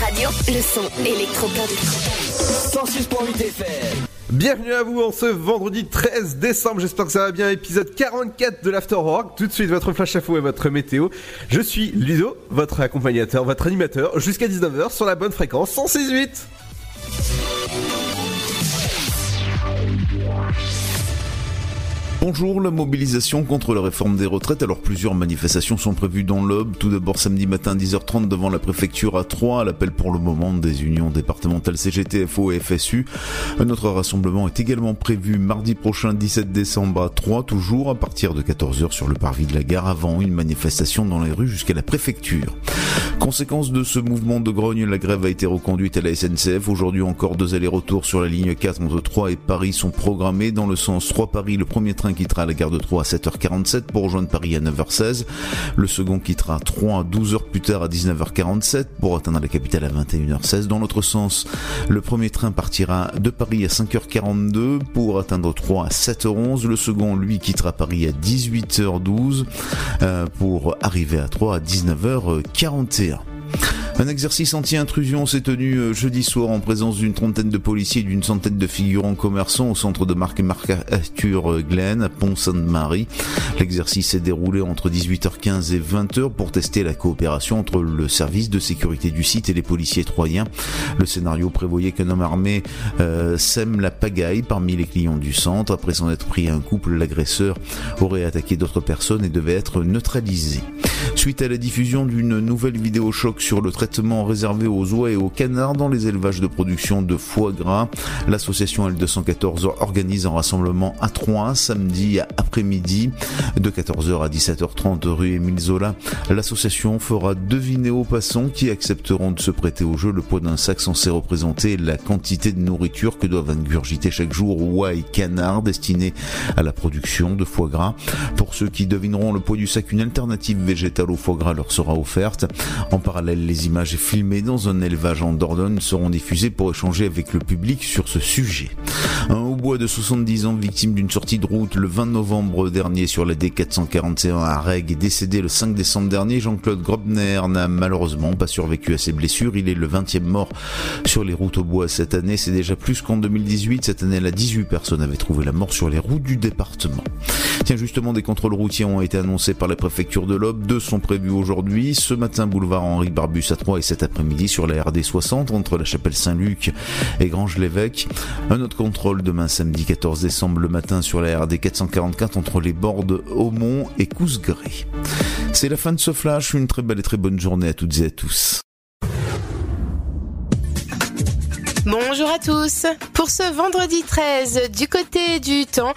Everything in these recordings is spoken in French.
Radio. Le son électropop. 106.8 FM. Bienvenue à vous en ce vendredi 13 décembre, j'espère que ça va bien, épisode 44 de l'Afterwork. Tout de suite votre flash info et votre météo. Je suis Ludo, votre accompagnateur, votre animateur, jusqu'à 19h sur la bonne fréquence 106.8. Bonjour, la mobilisation contre la réforme des retraites. Alors plusieurs manifestations sont prévues dans l'Aube. Tout d'abord samedi matin 10h30 devant la préfecture à Troyes, à l'appel pour le moment des unions départementales CGT, FO et FSU. Un autre rassemblement est également prévu mardi prochain 17 décembre à Troyes, toujours à partir de 14h sur le parvis de la gare avant une manifestation dans les rues jusqu'à la préfecture. Conséquence de ce mouvement de grogne, la grève a été reconduite à la SNCF. Aujourd'hui encore deux allers-retours sur la ligne 4 entre Troyes et Paris sont programmés dans le sens Troyes-Paris. Le premier train quittera la gare de Troyes à 7h47 pour rejoindre Paris à 9h16. Le second quittera Troyes à 12 heures plus tard à 19h47 pour atteindre la capitale à 21h16. Dans l'autre sens, le premier train partira de Paris à 5h42 pour atteindre Troyes à 7h11. Le second, lui, quittera Paris à 18h12 euh, pour arriver à Troyes à 19h41. Un exercice anti-intrusion s'est tenu euh, jeudi soir en présence d'une trentaine de policiers et d'une centaine de figurants commerçants au centre de marque Marc Arthur Glen à Pont-Sainte-Marie. L'exercice s'est déroulé entre 18h15 et 20h pour tester la coopération entre le service de sécurité du site et les policiers troyens. Le scénario prévoyait qu'un homme armé euh, sème la pagaille parmi les clients du centre. Après s'en être pris un couple, l'agresseur aurait attaqué d'autres personnes et devait être neutralisé. Suite à la diffusion d'une nouvelle vidéo choc sur le traitement réservé aux oies et aux canards dans les élevages de production de foie gras, l'association L214 organise un rassemblement à Troyes samedi après-midi de 14h à 17h30 rue Émile Zola. L'association fera deviner aux passants qui accepteront de se prêter au jeu le poids d'un sac censé représenter la quantité de nourriture que doivent ingurgiter chaque jour oies et canards destinés à la production de foie gras. Pour ceux qui devineront le poids du sac, une alternative végétale au foie gras leur sera offerte. En parallèle, les images filmées dans un élevage en Dordogne seront diffusées pour échanger avec le public sur ce sujet. Un hautbois de 70 ans victime d'une sortie de route le 20 novembre dernier sur la D441 à Règue est décédé le 5 décembre dernier. Jean-Claude Grobner n'a malheureusement pas survécu à ses blessures. Il est le 20e mort sur les routes au bois cette année. C'est déjà plus qu'en 2018. Cette année, là, 18 personnes avaient trouvé la mort sur les routes du département. Tiens, justement, des contrôles routiers ont été annoncés par la préfecture de l'Aube. Deux sont prévus aujourd'hui. Ce matin, boulevard Henri Barbus à 3 et cet après-midi sur la RD 60 entre la chapelle Saint-Luc et Grange-l'Évêque. Un autre contrôle demain samedi 14 décembre le matin sur la RD 444 entre les bords de Aumont et Cousgré. C'est la fin de ce flash. Une très belle et très bonne journée à toutes et à tous. Bonjour à tous. Pour ce vendredi 13, du côté du temps,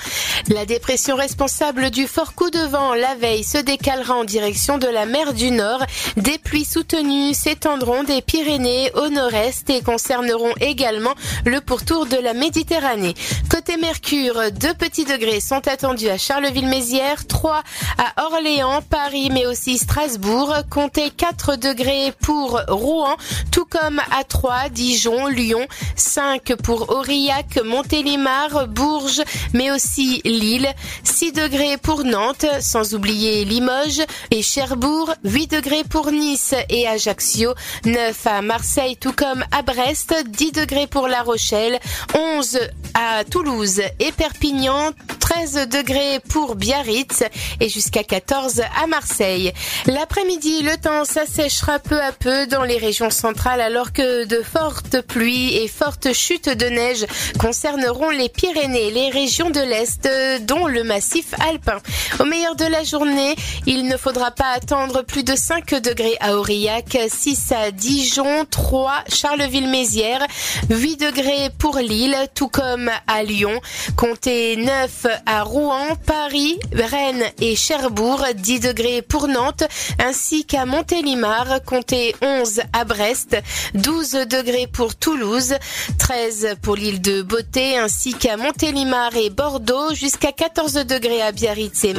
la dépression responsable du fort coup de vent la veille se décalera en direction de la mer du Nord. Des pluies soutenues s'étendront des Pyrénées au nord-est et concerneront également le pourtour de la Méditerranée. Côté Mercure, deux petits degrés sont attendus à Charleville-Mézières, 3 à Orléans, Paris mais aussi Strasbourg. Comptez 4 degrés pour Rouen, tout comme à 3, Dijon, Lyon, 5 pour Aurillac, Montélimar, Bourges, mais aussi Lille, 6 degrés pour Nantes, sans oublier Limoges et Cherbourg, 8 degrés pour Nice et Ajaccio, 9 à Marseille tout comme à Brest, 10 degrés pour La Rochelle, 11 à Toulouse et Perpignan, 13 degrés pour Biarritz et jusqu'à 14 à Marseille. L'après-midi, le temps s'assèchera peu à peu dans les régions centrales alors que de fortes pluies fortes chutes de neige concerneront les Pyrénées, les régions de l'Est, dont le massif alpin. Au meilleur de la journée, il ne faudra pas attendre plus de 5 degrés à Aurillac, 6 à Dijon, 3 Charleville-Mézières, 8 degrés pour Lille, tout comme à Lyon, comptez 9 à Rouen, Paris, Rennes et Cherbourg, 10 degrés pour Nantes, ainsi qu'à Montélimar, comptez 11 à Brest, 12 degrés pour Toulouse, 13 pour l'île de Beauté, ainsi qu'à Montélimar et Bordeaux, jusqu'à 14 degrés à Biarritz et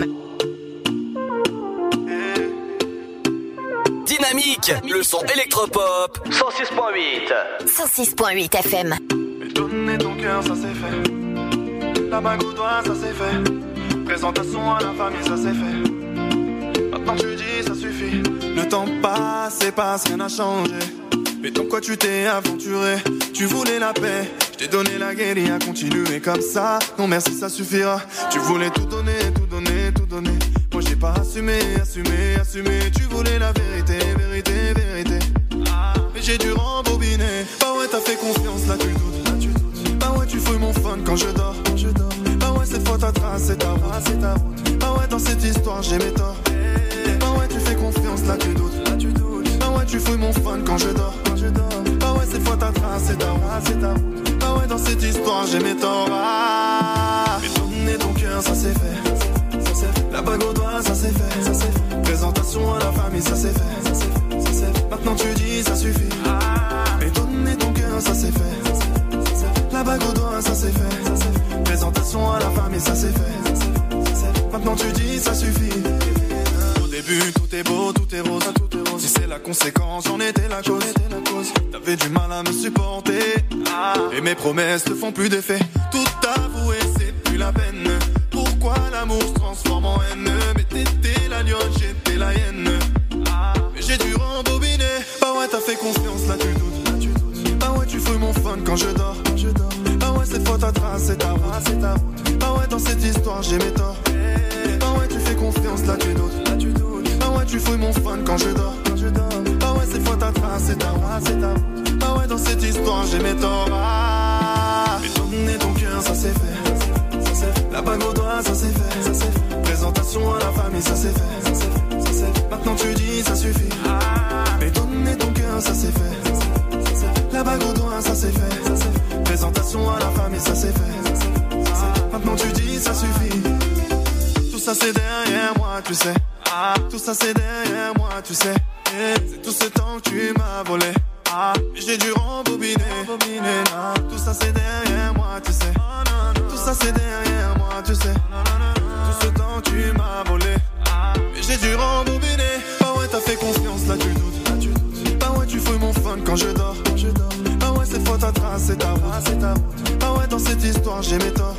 Dynamique, le son électropop. 106.8. 106.8 FM. Donner ton cœur, ça c'est fait. La bague au doigt, ça c'est fait. Présentation à la famille, ça c'est fait. Maintenant tu dis, ça suffit. Le temps passe et passe, rien n'a changé. Mais ton quoi tu t'es aventuré? Tu voulais la paix, je t'ai donné la à continuer comme ça. Non merci, ça suffira. Tu voulais tout donner, tout donner, tout donner. Moi j'ai pas assumé, assumé, assumé. Tu voulais la vérité, vérité, vérité. Mais j'ai dû rembobiner. Bah ouais, t'as fait confiance, là tu doutes. Bah ouais, tu fouilles mon fun quand je dors. Je dors. Bah ouais, cette fois ta trace, c'est ta c'est ta route. Bah ouais, dans cette histoire, j'ai mes torts. Bah ouais, tu fais confiance, là tu doutes. Tu fouilles mon fun quand je dors. Quand je dors. Bah ouais, cette fois ta trace, c'est ta c'est ta. Bah ouais, dans cette histoire, j'ai mes torts. Ah. Mais donner ton cœur, ça c'est fait. La bague au doigt, ça c'est fait. Présentation à la famille, ça c'est fait. Maintenant tu dis, ça suffit. Mais donner ton cœur, ça c'est fait. La bague au doigt, ça c'est fait. Présentation à la famille, ça c'est fait. Maintenant tu dis, ça suffit. Au début, tout est beau. Tout est rose. Si c'est la conséquence, j'en étais la cause. T'avais du mal à me supporter. Et mes promesses ne font plus d'effet. Tout avouer, c'est plus la peine. Pourquoi l'amour se transforme en haine? Mais t'étais la lionne, j'étais la hyène. Mais j'ai dû rembobiner. Bah ouais, t'as fait confiance, là tu doutes. Bah ouais, tu fouilles mon fun quand je dors. Je dors. Bah ouais, cette fois ta trace, c'est ta route. c'est ta route. Bah ouais, dans cette histoire, j'ai mes torts. Bah ouais, tu fais confiance, là tu doutes. Tu fouilles mon fun quand je dors. Bah ouais, cette fois ta trace, c'est ta c'est ta. Bah ouais, dans cette histoire, j'ai mes torts. Ah. Mais donner ton cœur, ça c'est fait. C'est. La bague au doigt, ça c'est fait. C'est. Présentation à la famille, ça c'est fait. C'est c'est. Maintenant tu dis, ça suffit. Mais donner ton cœur, ça c'est fait. C'est. La bague au doigt, ça c'est fait. C'est. Présentation à la famille, c'est c'est. Ça c'est fait. Maintenant tu dis, ça suffit. Tout ça c'est derrière moi, tu sais. Ah, tout ça c'est derrière moi, tu sais. Eh, C'est tout ce temps que tu m'as volé. Ah, j'ai dû rembobiner. Ah, tout ça c'est derrière moi, tu sais. Tout ça c'est derrière moi, tu sais. Tout ce temps tu m'as volé. Mais j'ai dû rembobiner. Bah ouais, t'as fait confiance, là tu doutes. Là, tu doutes. Bah ouais, tu fouilles mon fun quand je dors. Je dors. Bah ouais, cette fois ta trace, c'est ta route. c'est ta route. Bah ouais, dans cette histoire, j'ai mes torts.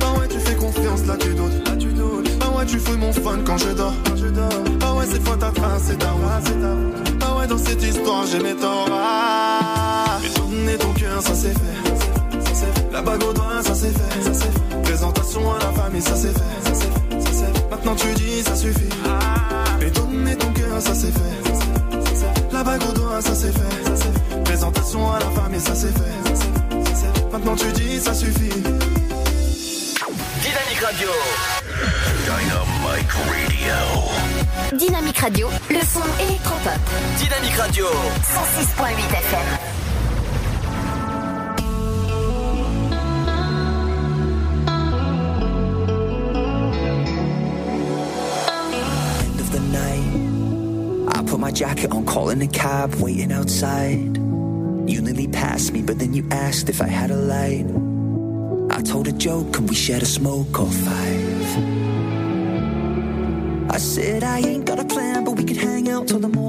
Bah ouais, tu fais confiance, là tu doutes. Ouais, tu fouilles mon fun quand je dors. Bah ouais, cette fois ta trace, c'est ta route. Bah ouais, dans cette histoire, j'ai mes torts. Ah. Donner ton cœur, ça c'est fait. La bague au doigt, ça c'est fait. Présentation à la famille, ça c'est fait. Maintenant tu dis, ça suffit. Mais donner ton cœur, ça c'est fait. La bague au doigt, ça c'est fait. Présentation à la famille. Ça c'est fait. Maintenant tu dis, ça suffit. Dynamique Radio. Dynamite Radio. Dynamique Radio, le son électropop. Dynamique Radio. 106.8 FM. end of the night. I put my jacket on, calling a cab, waiting outside. You nearly passed me, but then you asked if I had a light. I told a joke, and we shared a smoke or five. I said I ain't got a plan, but we could hang out till the morning.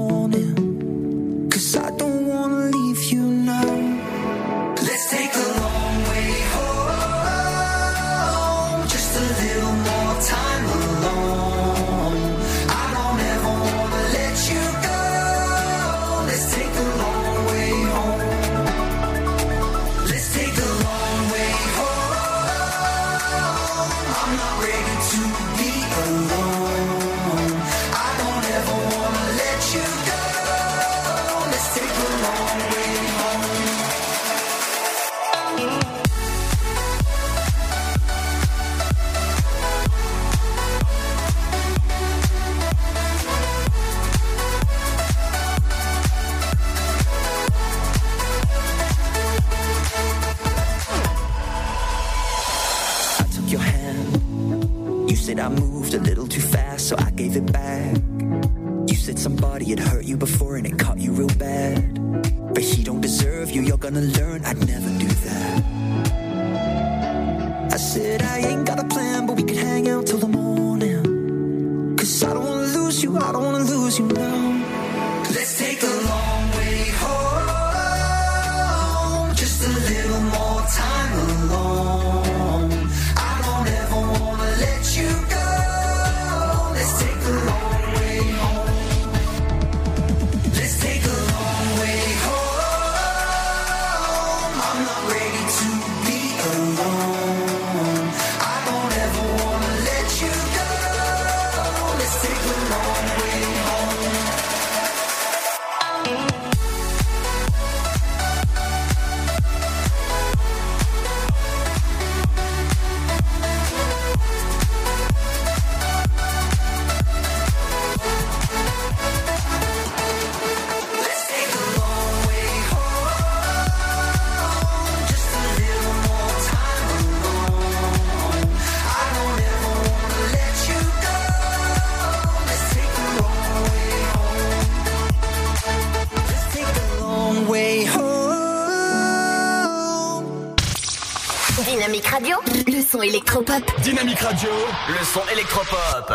électropop. Dynamique Radio, le son électropop.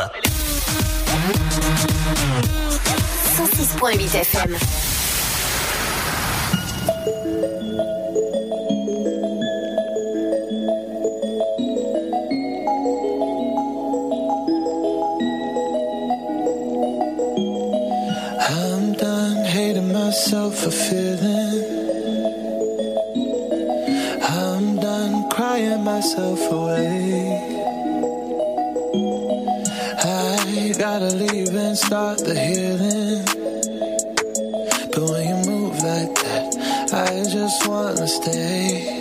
106.8 FM. I'm done hating myself for fear. start the healing. But when you move like that, I just wanna stay.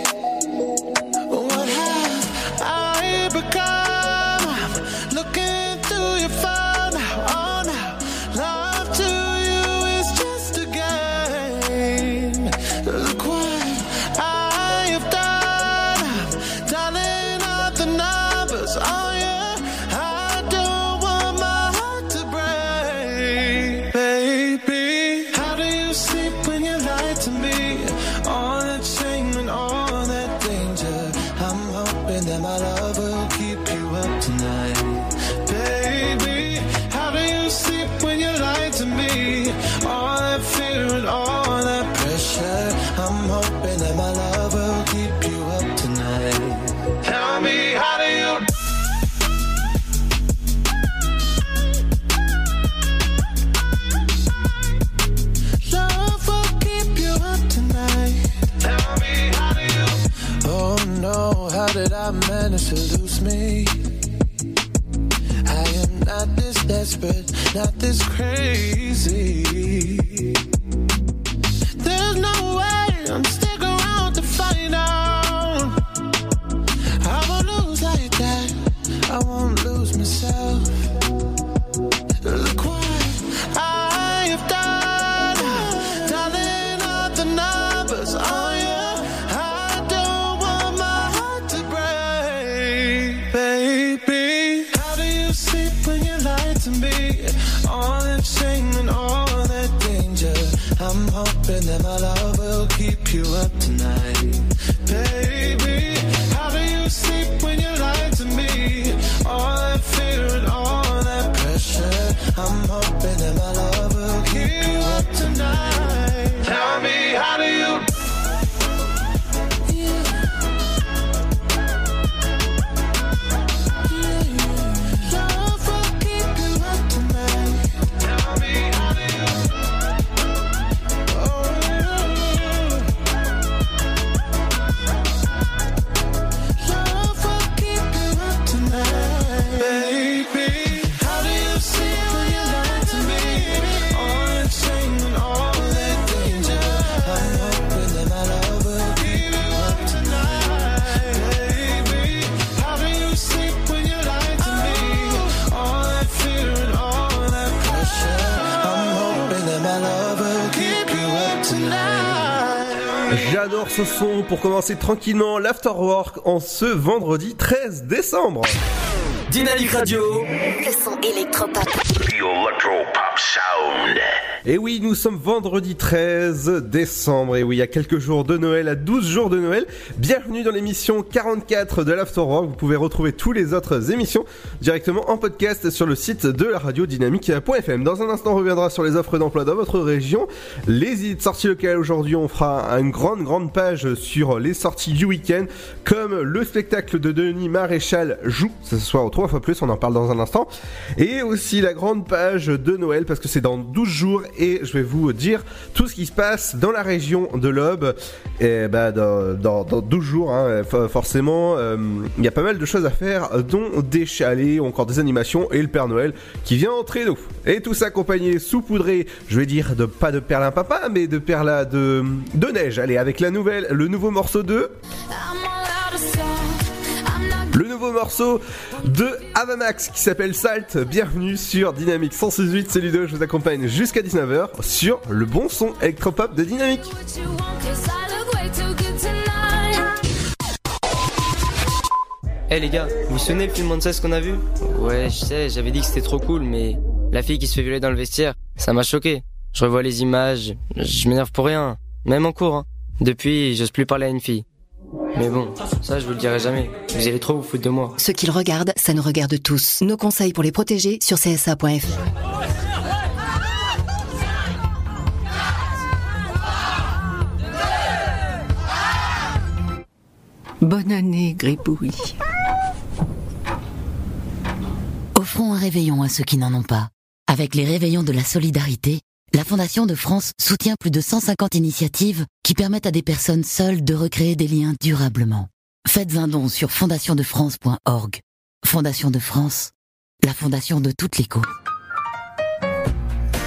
pour commencer tranquillement l'afterwork en ce vendredi 13 décembre. Dynamique Radio. Le son électropop. Et oui, nous sommes vendredi 13 décembre. Et oui, a quelques jours de Noël, à 12 jours de Noël. Bienvenue dans l'émission 44 de l'Afterwork. Vous pouvez retrouver tous les autres émissions directement en podcast sur le site de la radio dynamique.fm. Dans un instant, on reviendra sur les offres d'emploi dans votre région. Les sorties locales aujourd'hui, on fera une grande, grande page sur les sorties du week-end, comme le spectacle de Denis Maréchal joue ce soir au 3 fois plus. On en parle dans un instant. Et aussi la grande page de Noël, parce que c'est dans 12 jours et je vais vous dire tout ce qui se passe dans la région de l'Aube. Et bah, dans, dans, dans 12 jours, hein, forcément, euh, il y a pas mal de choses à faire, dont des chalets, encore des animations et le Père Noël qui vient entrer nous. Et tout ça accompagné, saupoudré, je vais dire, de pas de perlin papa, mais de perla de, de neige. Allez, avec la nouvelle, le nouveau morceau de nouveau morceau de Avamax qui s'appelle Salt. Bienvenue sur Dynamique 168, c'est Ludo, je vous accompagne jusqu'à 19h sur le bon son électropop de Dynamique. Eh hey les gars, vous vous souvenez le film ce qu'on a vu? Ouais, je sais, j'avais dit que c'était trop cool, mais la fille qui se fait violer dans le vestiaire, ça m'a choqué. Je revois les images, je m'énerve pour rien, même en cours. Hein. Depuis, j'ose plus parler à une fille. Mais bon, ça je vous le dirai jamais. Vous allez trop vous foutre de moi. Ce qu'ils regardent, ça nous regarde tous. Nos conseils pour les protéger sur csa.fr. Bonne année, Gribouille. Offrons un réveillon à ceux qui n'en ont pas. Avec les réveillons de la solidarité, la Fondation de France soutient plus de 150 initiatives qui permettent à des personnes seules de recréer des liens durablement. Faites un don sur fondationdefrance.org. Fondation de France, la fondation de toutes les causes.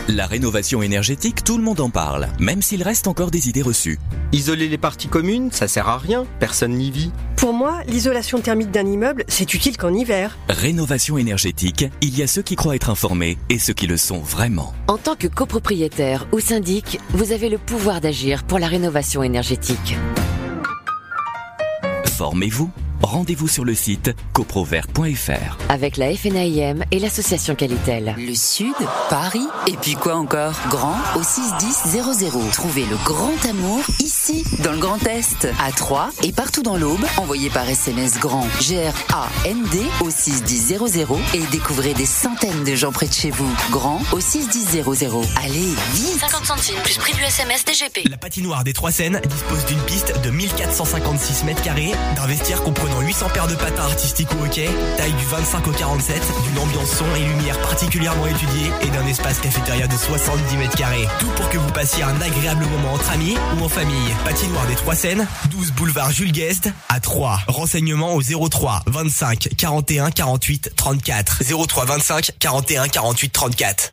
La rénovation énergétique, tout le monde en parle, même s'il reste encore des idées reçues. Isoler les parties communes, ça sert à rien, personne n'y vit. Pour moi, l'isolation thermique d'un immeuble, c'est utile qu'en hiver. Rénovation énergétique, il y a ceux qui croient être informés et ceux qui le sont vraiment. En tant que copropriétaire ou syndic, vous avez le pouvoir d'agir pour la rénovation énergétique. Formez-vous rendez-vous sur le site coprovert.fr. Avec la FNAIM et l'association Qualitel. Le Sud, Paris, et puis quoi encore? Grand au 61000. Trouvez le grand amour ici, dans le Grand Est, à Troyes et partout dans l'Aube. Envoyez par SMS grand G-R-A-N-D au 61000 et découvrez des centaines de gens près de chez vous. Grand au 61000. Allez, vite 50 centimes plus prix du SMS DGP. La patinoire des Trois Seines dispose d'une piste de 1456 mètres carrés, d'un vestiaire comprenant 800 paires de patins artistiques ou hockey, taille du 25 au 47, d'une ambiance son et lumière particulièrement étudiée et d'un espace cafétéria de 70 mètres carrés. Tout pour que vous passiez un agréable moment entre amis ou en famille. Patinoire des Trois Seines, 12 boulevard Jules Guest à 3. Renseignements au 03 25 41 48 34. 03 25 41 48 34.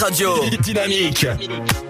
Radio. Dynamique.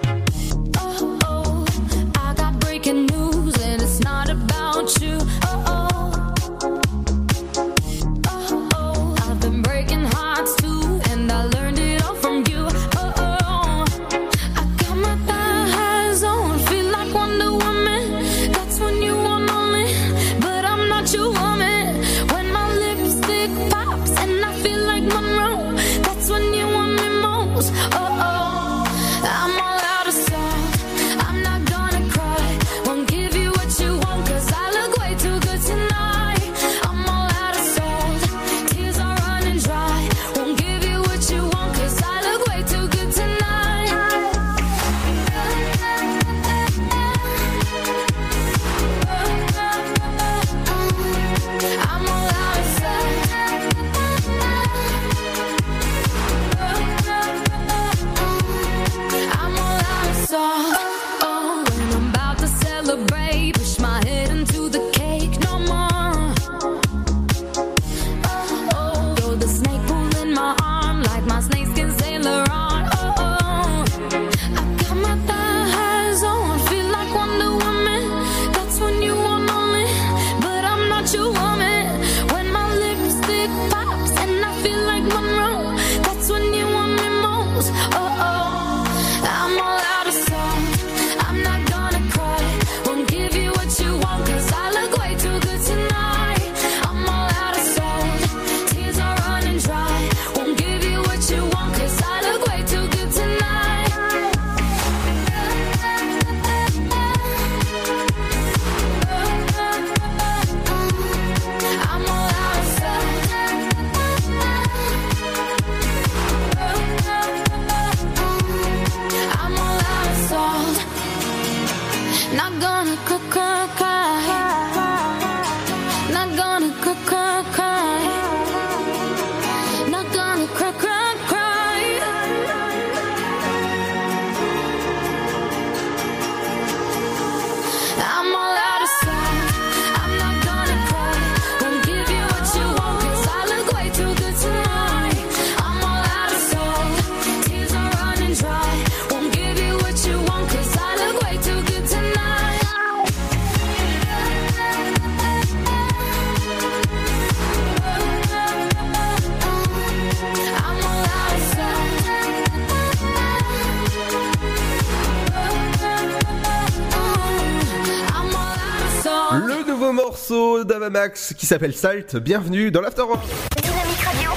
d'Avamax qui s'appelle Salt. Bienvenue dans l'After Rock. Dynamique Radio.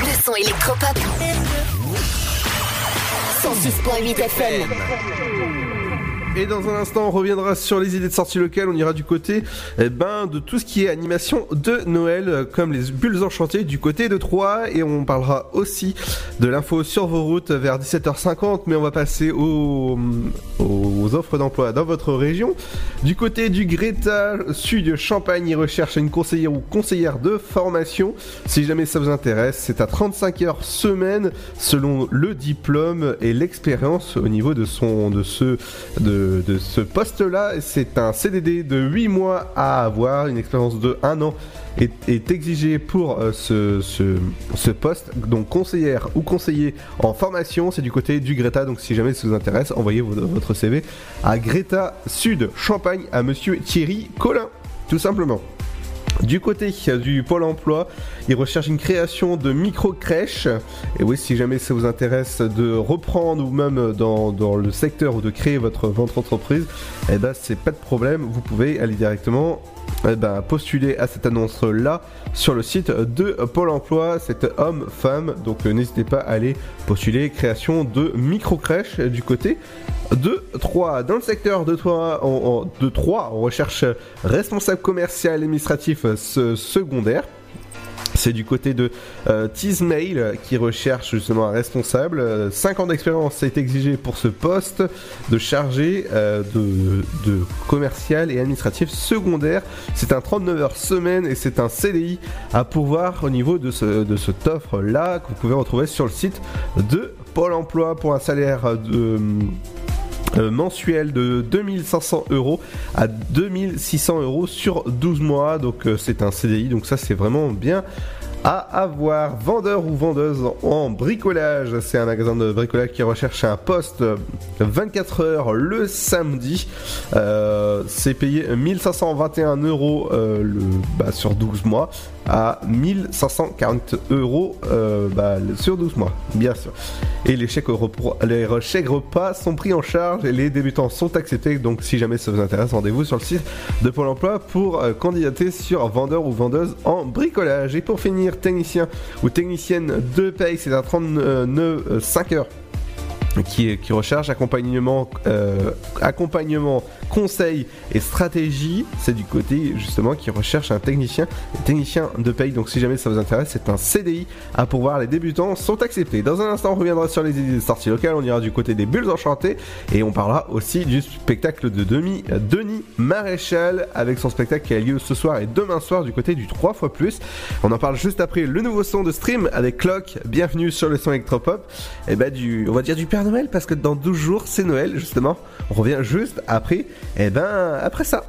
Le son électropop. 106.8 FM. Et dans un instant, on reviendra sur les idées de sortie locales. On ira du côté eh ben, de tout ce qui est animation de Noël, comme les bulles enchantées du côté de Troyes. Et on parlera aussi de l'info sur vos routes vers 17h50. Mais on va passer aux, aux offres d'emploi dans votre région. Du côté du Greta Sud Champagne, ils recherchent une conseillère ou conseillère de formation. Si jamais ça vous intéresse, c'est à 35 heures semaine selon le diplôme et l'expérience au niveau de son de ce de, de ce poste-là. C'est un CDD de 8 mois à avoir, une expérience de 1 an est, est exigée pour euh, ce, ce, poste. Donc conseillère ou conseiller en formation, c'est du côté du Greta. Donc si jamais ça vous intéresse, envoyez vo- votre CV à Greta Sud Champagne à Monsieur Thierry Collin, tout simplement. Du côté du Pôle emploi, ils recherchent une création de micro-crèches. Et oui, si jamais ça vous intéresse de reprendre ou même dans, le secteur ou de créer votre, votre entreprise, eh ben c'est pas de problème. Vous pouvez aller directement eh ben, postuler à cette annonce-là sur le site de Pôle emploi. C'est homme-femme. Donc euh, n'hésitez pas à aller postuler création de micro-crèches du côté de 3. Dans le secteur de 3, on, on- de 3, on recherche responsable commercial administratif euh, se- secondaire. C'est du côté de euh, euh, qui recherche justement un responsable. Euh, 5 ans d'expérience est exigé pour ce poste de chargé euh, de, commercial et administratif secondaire. C'est un 39 heures semaine et c'est un CDI à pourvoir au niveau de, ce, de cette offre-là que vous pouvez retrouver sur le site de Pôle emploi pour un salaire de euh, mensuel de 2500 euros à 2600 euros sur 12 mois. Donc euh, c'est un CDI, donc ça c'est vraiment bien à avoir. Vendeur ou vendeuse en bricolage, c'est un magasin de bricolage qui recherche un poste 24 heures le samedi. Euh, c'est payé 1521 euros euh, bah, sur 12 mois à 1540 euros euh, bah, sur 12 mois, bien sûr. Et les chèques, repas, les chèques repas sont pris en charge et les débutants sont acceptés. Donc, si jamais ça vous intéresse, rendez-vous sur le site de Pôle emploi pour candidater sur vendeur ou vendeuse en bricolage. Et pour finir, technicien ou technicienne de paye, c'est à 39 5 heures qui, qui recherche accompagnement, euh, accompagnement, conseil et stratégie. C'est du côté justement qui recherche un technicien, technicien de paye. Donc si jamais ça vous intéresse, c'est un CDI à pourvoir. Les débutants sont acceptés. Dans un instant, on reviendra sur les idées de. On ira du côté des bulles enchantées et on parlera aussi du spectacle de demi Denis Maréchal avec son spectacle qui a lieu ce soir et demain soir du côté du 3 fois plus. On en parle juste après le nouveau son de stream avec Clock. Bienvenue sur le son électropop. Et bah du, on va dire du Père Noël parce que dans 12 jours c'est Noël justement. On revient juste après. Et ben après ça.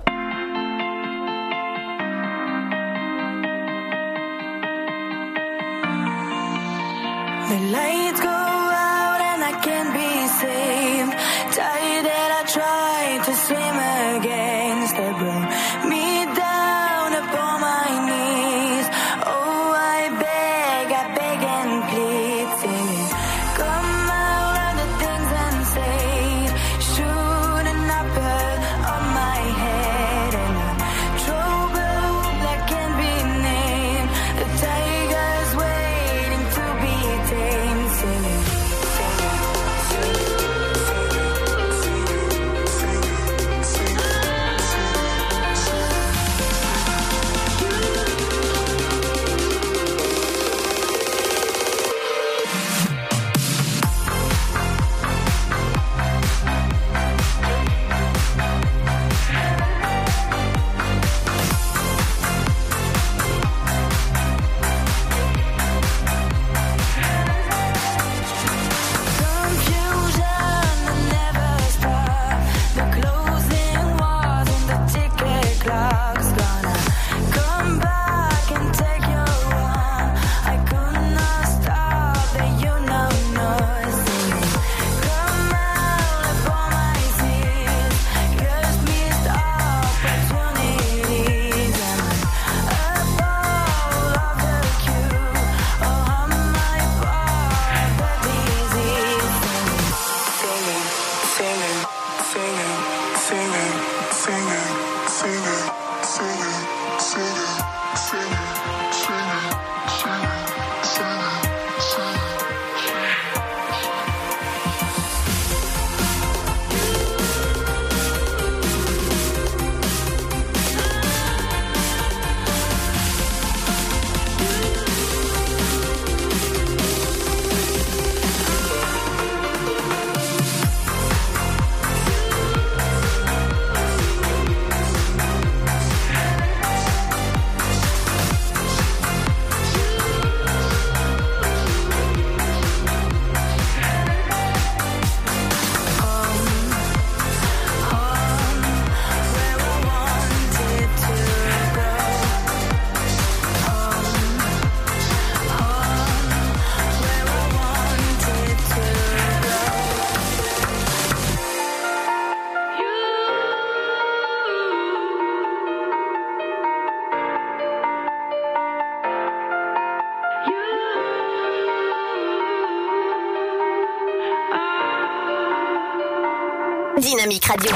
Dynamique Radio.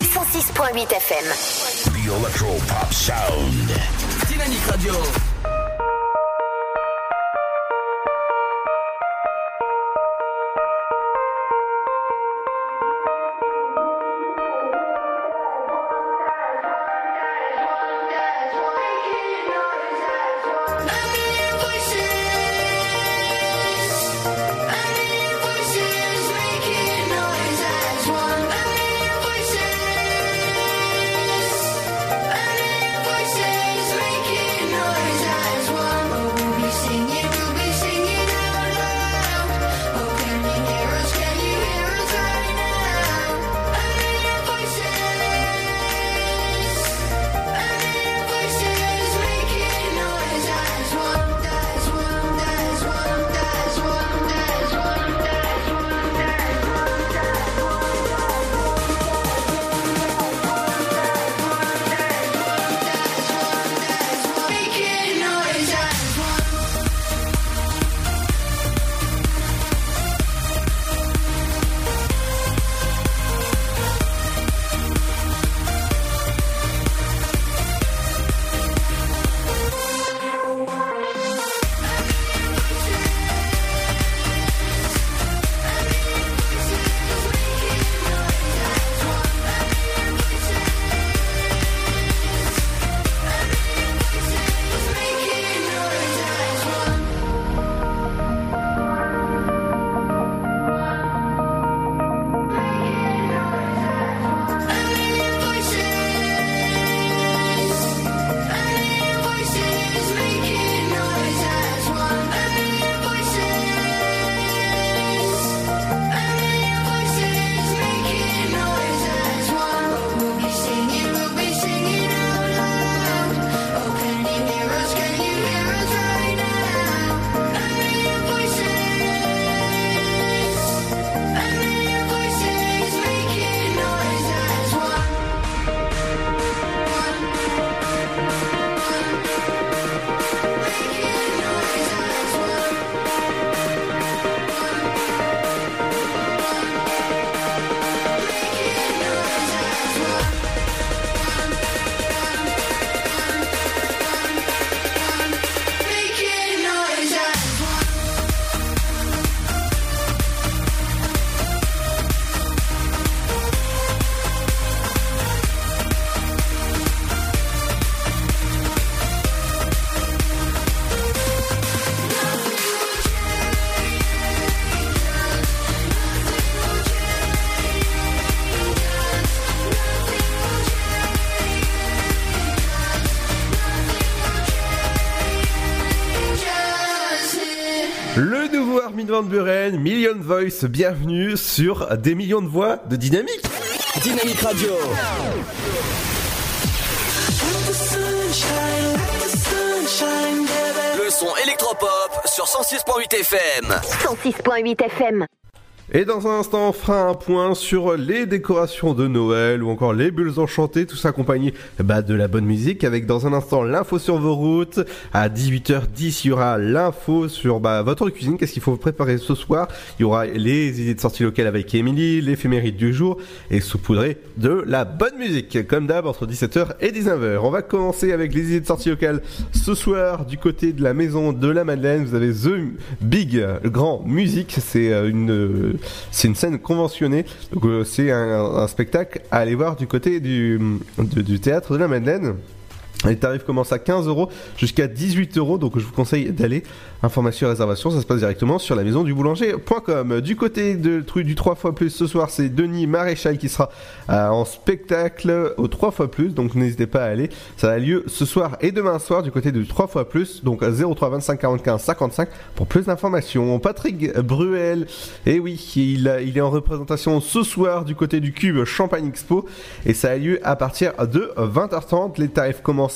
106.8 FM. The Electro Pop Sound. Van Buren, Million Voice, bienvenue sur des millions de voix de dynamique. Dynamique Radio. Le son électropop sur 106.8 FM. 106.8 FM. Et dans un instant, on fera un point sur les décorations de Noël ou encore les bulles enchantées, tout ça accompagné bah, de la bonne musique avec dans un instant l'info sur vos routes. À 18h10, il y aura l'info sur bah, votre cuisine, qu'est-ce qu'il faut préparer ce soir? Il y aura les idées de sortie locale avec Émilie, l'éphéméride du jour et saupoudré de la bonne musique, comme d'hab entre 17h et 19h. On va commencer avec les idées de sortie locale ce soir du côté de la maison de la Madeleine. Vous avez The Big Grand Musique, c'est euh, une c'est une scène conventionnée. Donc euh, c'est un, spectacle à aller voir du côté du théâtre de la Madeleine. Les tarifs commencent à 15 euros jusqu'à 18 euros, donc je vous conseille d'aller. Information et réservation, ça se passe directement sur la maison du boulanger.com. Du côté de, du 3 fois plus, ce soir, c'est Denis Maréchal qui sera euh, en spectacle au 3 fois plus, donc n'hésitez pas à aller. Ça a lieu ce soir et demain soir du côté du 3 fois plus, donc 03 25 45 55 pour plus d'informations. Patrick Bruel, et oui, il, il est en représentation ce soir du côté du Cube Champagne Expo et ça a lieu à partir de 20h30. Les tarifs commencent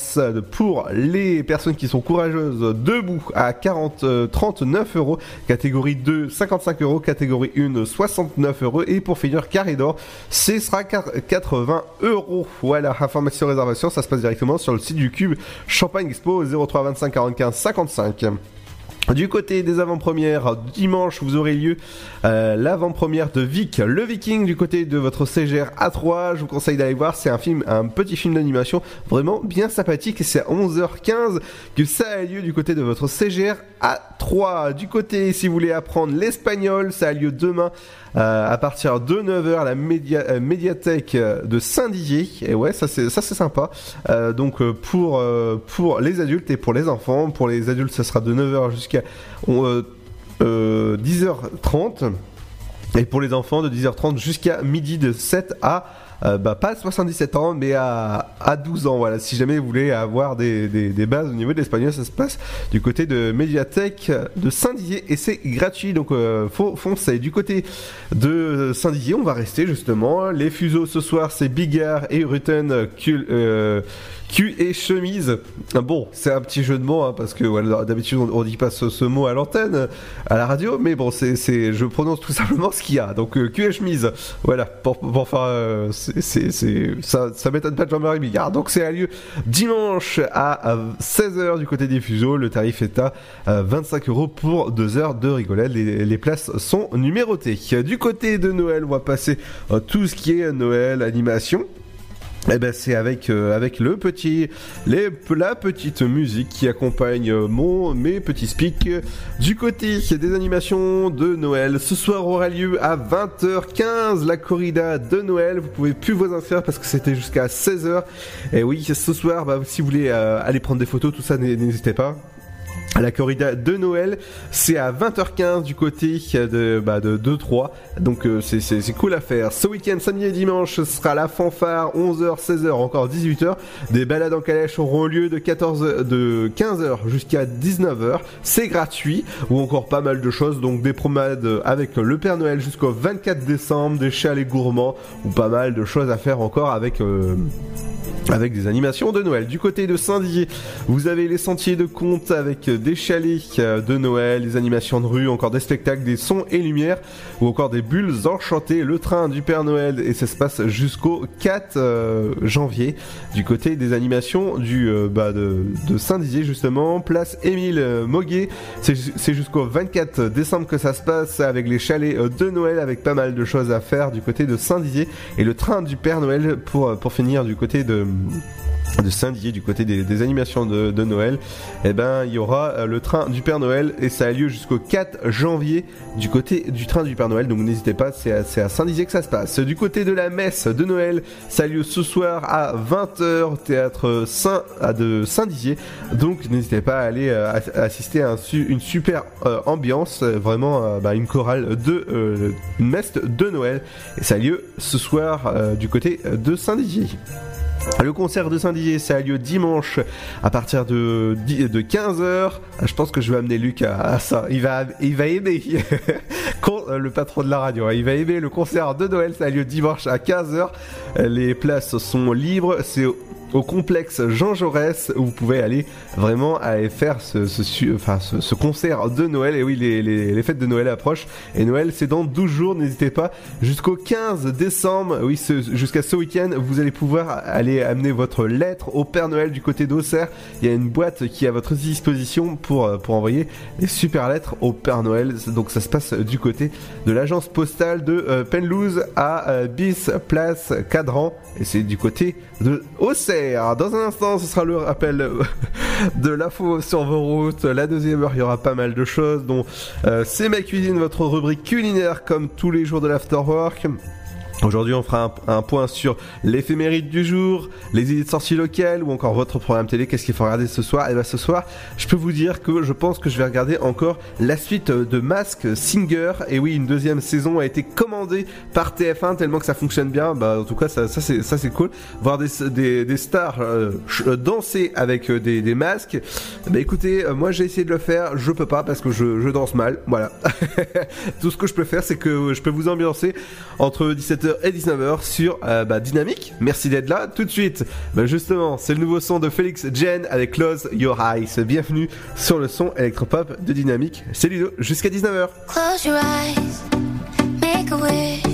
pour les personnes qui sont courageuses debout à 40, euh, 39 euros, catégorie 2 55 euros, catégorie 1 69 euros et pour finir carré d'or, ce sera 80 euros. Voilà, information réservation, ça se passe directement sur le site du Cube Champagne Expo 03 25 45 55. Du côté des avant-premières, dimanche vous aurez lieu euh, l'avant-première de Vic, le Viking, du côté de votre CGR A3. Je vous conseille d'aller voir, c'est un film, un petit film d'animation vraiment bien sympathique et c'est à 11h15 que ça a lieu du côté de votre CGR A3. Du côté, si vous voulez apprendre l'espagnol, ça a lieu demain euh, à partir de 9h à la euh, médiathèque de Saint-Didier. Et ouais, ça c'est ça c'est sympa. Donc pour pour les adultes et pour les enfants, pour les adultes, ça sera de 9h jusqu'à euh, euh, 10h30 et pour les enfants de 10h30 jusqu'à midi de 7 à euh, bah, pas 77 ans mais à, à 12 ans voilà. Si jamais vous voulez avoir des, bases au niveau de l'espagnol ça se passe du côté de médiathèque de Saint-Dizier et c'est gratuit donc euh, faut foncer du côté de Saint-Dizier on va rester justement. Les fuseaux ce soir c'est Bigard et Rutten euh, cul et chemise. Bon c'est un petit jeu de mots hein, parce que d'habitude on, dit pas ce, mot à l'antenne à la radio mais bon c'est je prononce tout simplement ce qu'il y a. Donc euh, cul et chemise. Voilà pour, faire euh, ça ça m'étonne pas de Jean-Marie Bigard. Donc c'est à lieu dimanche à 16h du côté des fuseaux. Le tarif est à euh, 25 euros pour 2 heures de rigolade. Les, places sont numérotées. Du côté de Noël on va passer tout ce qui est Noël animation eh ben c'est avec euh, avec le petit les la petite musique qui accompagne euh, mon mes petits speaks du côté des animations de Noël. Ce soir aura lieu à 20h15 la corrida de Noël. Vous pouvez plus vous inscrire parce que c'était jusqu'à 16h. Et oui, ce soir bah, si vous voulez euh, aller prendre des photos tout ça n'hésitez pas. La corrida de Noël, c'est à 20h15 du côté de bah, de 2-3, donc euh, c'est c'est- cool à faire. Ce week-end, samedi et dimanche, ce sera la fanfare, 11h, 16h, encore 18h. Des balades en calèche auront lieu de 14 de 15h jusqu'à 19h. C'est gratuit, ou encore pas mal de choses, donc des promenades avec le Père Noël jusqu'au 24 décembre, des chalets gourmands, ou pas mal de choses à faire encore avec... euh, avec des animations de Noël. Du côté de Saint-Dié, vous avez les sentiers de compte avec des chalets euh, de Noël, des animations de rue, encore des spectacles, des sons et lumières, ou encore des bulles enchantées, le train du Père Noël, et ça se passe jusqu'au 4 euh, janvier. Du côté des animations du euh, bah, de, Saint-Dizier justement, place Émile Moguet, c'est ju- c'est jusqu'au 24 décembre que ça se passe avec les chalets de Noël, avec pas mal de choses à faire du côté de Saint-Dizier, et le train du Père Noël pour, pour finir du côté de de Saint-Dié du côté des, animations de, Noël, eh ben il y aura euh, le train du Père Noël et ça a lieu jusqu'au 4 janvier du côté du train du Père Noël. Donc n'hésitez pas, c'est à, Saint-Dizier que ça se passe. Du côté de la messe de Noël, ça a lieu ce soir à 20h théâtre Saint de Saint-Dizier. Donc n'hésitez pas à aller euh, assister à une super euh, ambiance, vraiment bah, une chorale de messe de Noël et ça a lieu ce soir du côté de Saint-Dizier. Le concert de Saint-Dié, ça a lieu dimanche à partir de, de 15h. Je pense que je vais amener Luc à, ça. Il va, il va aimer. Euh, le patron de la radio, hein. il va aimer le concert de Noël. Ça a lieu dimanche à 15h. Les places sont libres. C'est au- complexe Jean Jaurès où vous pouvez aller vraiment aller faire ce, concert de Noël. Et oui, les, fêtes de Noël approchent. Et Noël, c'est dans 12 jours. N'hésitez pas jusqu'au 15 décembre. Oui, jusqu'à ce week-end, vous allez pouvoir aller amener votre lettre au Père Noël du côté d'Auxerre. Il y a une boîte qui est à votre disposition pour, euh, pour envoyer des super lettres au Père Noël. Donc ça se passe du côté de l'agence postale de euh, Penlouse à euh, Bis Place Cadran. Et c'est du côté de Auxerre. Dans un instant, ce sera le rappel de l'info sur vos routes. La deuxième heure, il y aura pas mal de choses, dont euh, C'est ma cuisine, votre rubrique culinaire, comme tous les jours de l'afterwork. Aujourd'hui, on fera un, point sur l'éphéméride du jour, les idées de sortie locales ou encore votre programme télé. Qu'est-ce qu'il faut regarder ce soir? Et bien ce soir, je peux vous dire que je pense que je vais regarder encore la suite de Mask Singer. Et oui, une deuxième saison a été commandée par TF1 tellement que ça fonctionne bien. Bah, en tout cas, ça, ça c'est ça c'est cool. Voir des, des, des stars euh, danser avec euh, des, des masques. Bah écoutez, euh, moi j'ai essayé de le faire, je peux pas parce que je, je danse mal. Voilà. Tout ce que je peux faire, c'est que je peux vous ambiancer entre 17h et 19h sur euh, bah, Dynamique. Merci d'être là. Tout de suite, bah, justement, c'est le nouveau son de Félix Jen avec Close Your Eyes. Bienvenue sur le son électropop de Dynamique. C'est Ludo, jusqu'à 19h. Close your eyes, make a wish.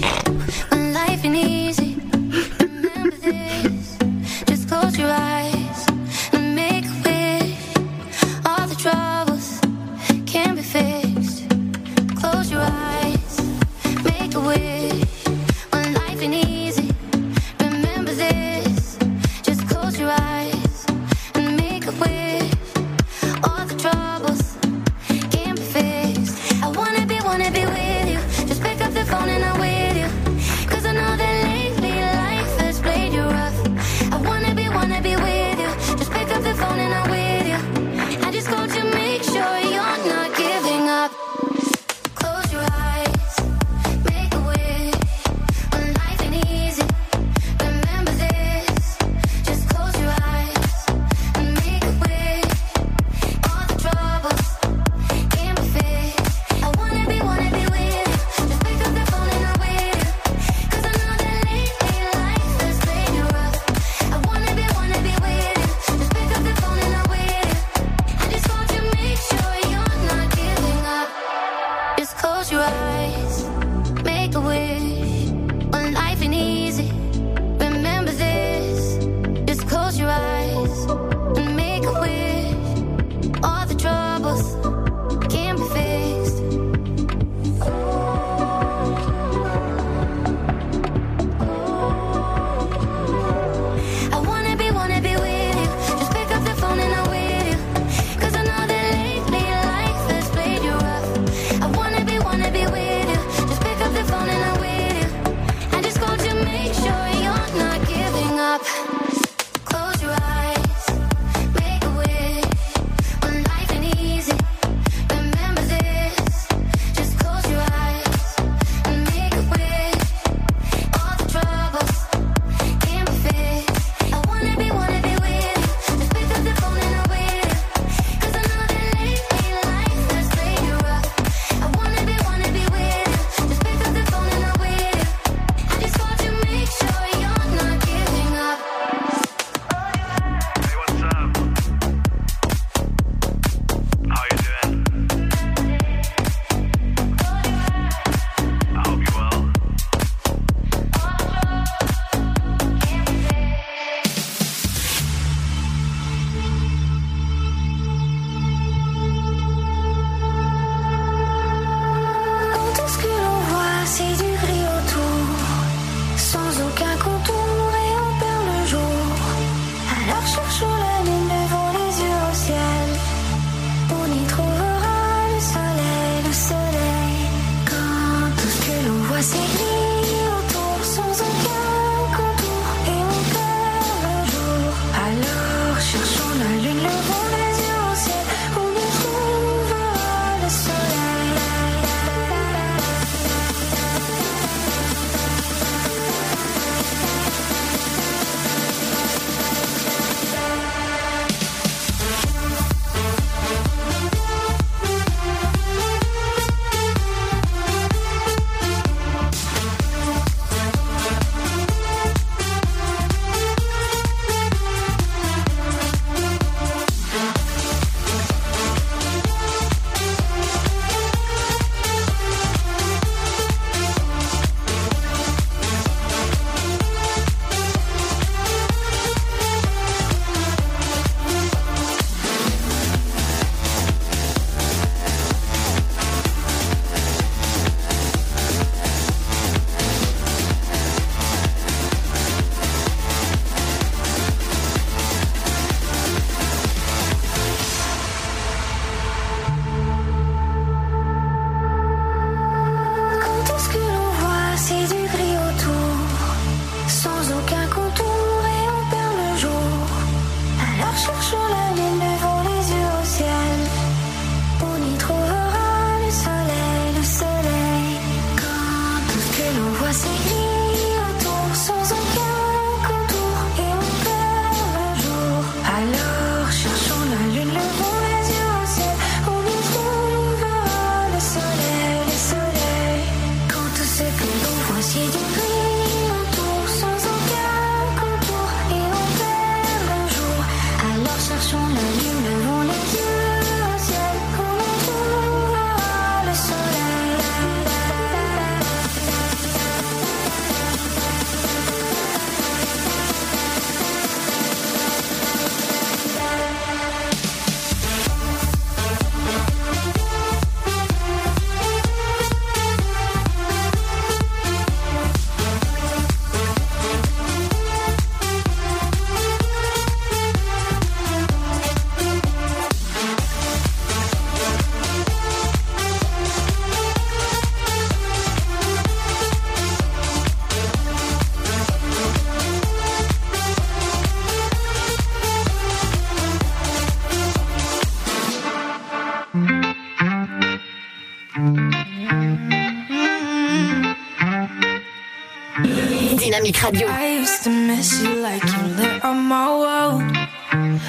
Radio. I used to miss you like you lit up my world.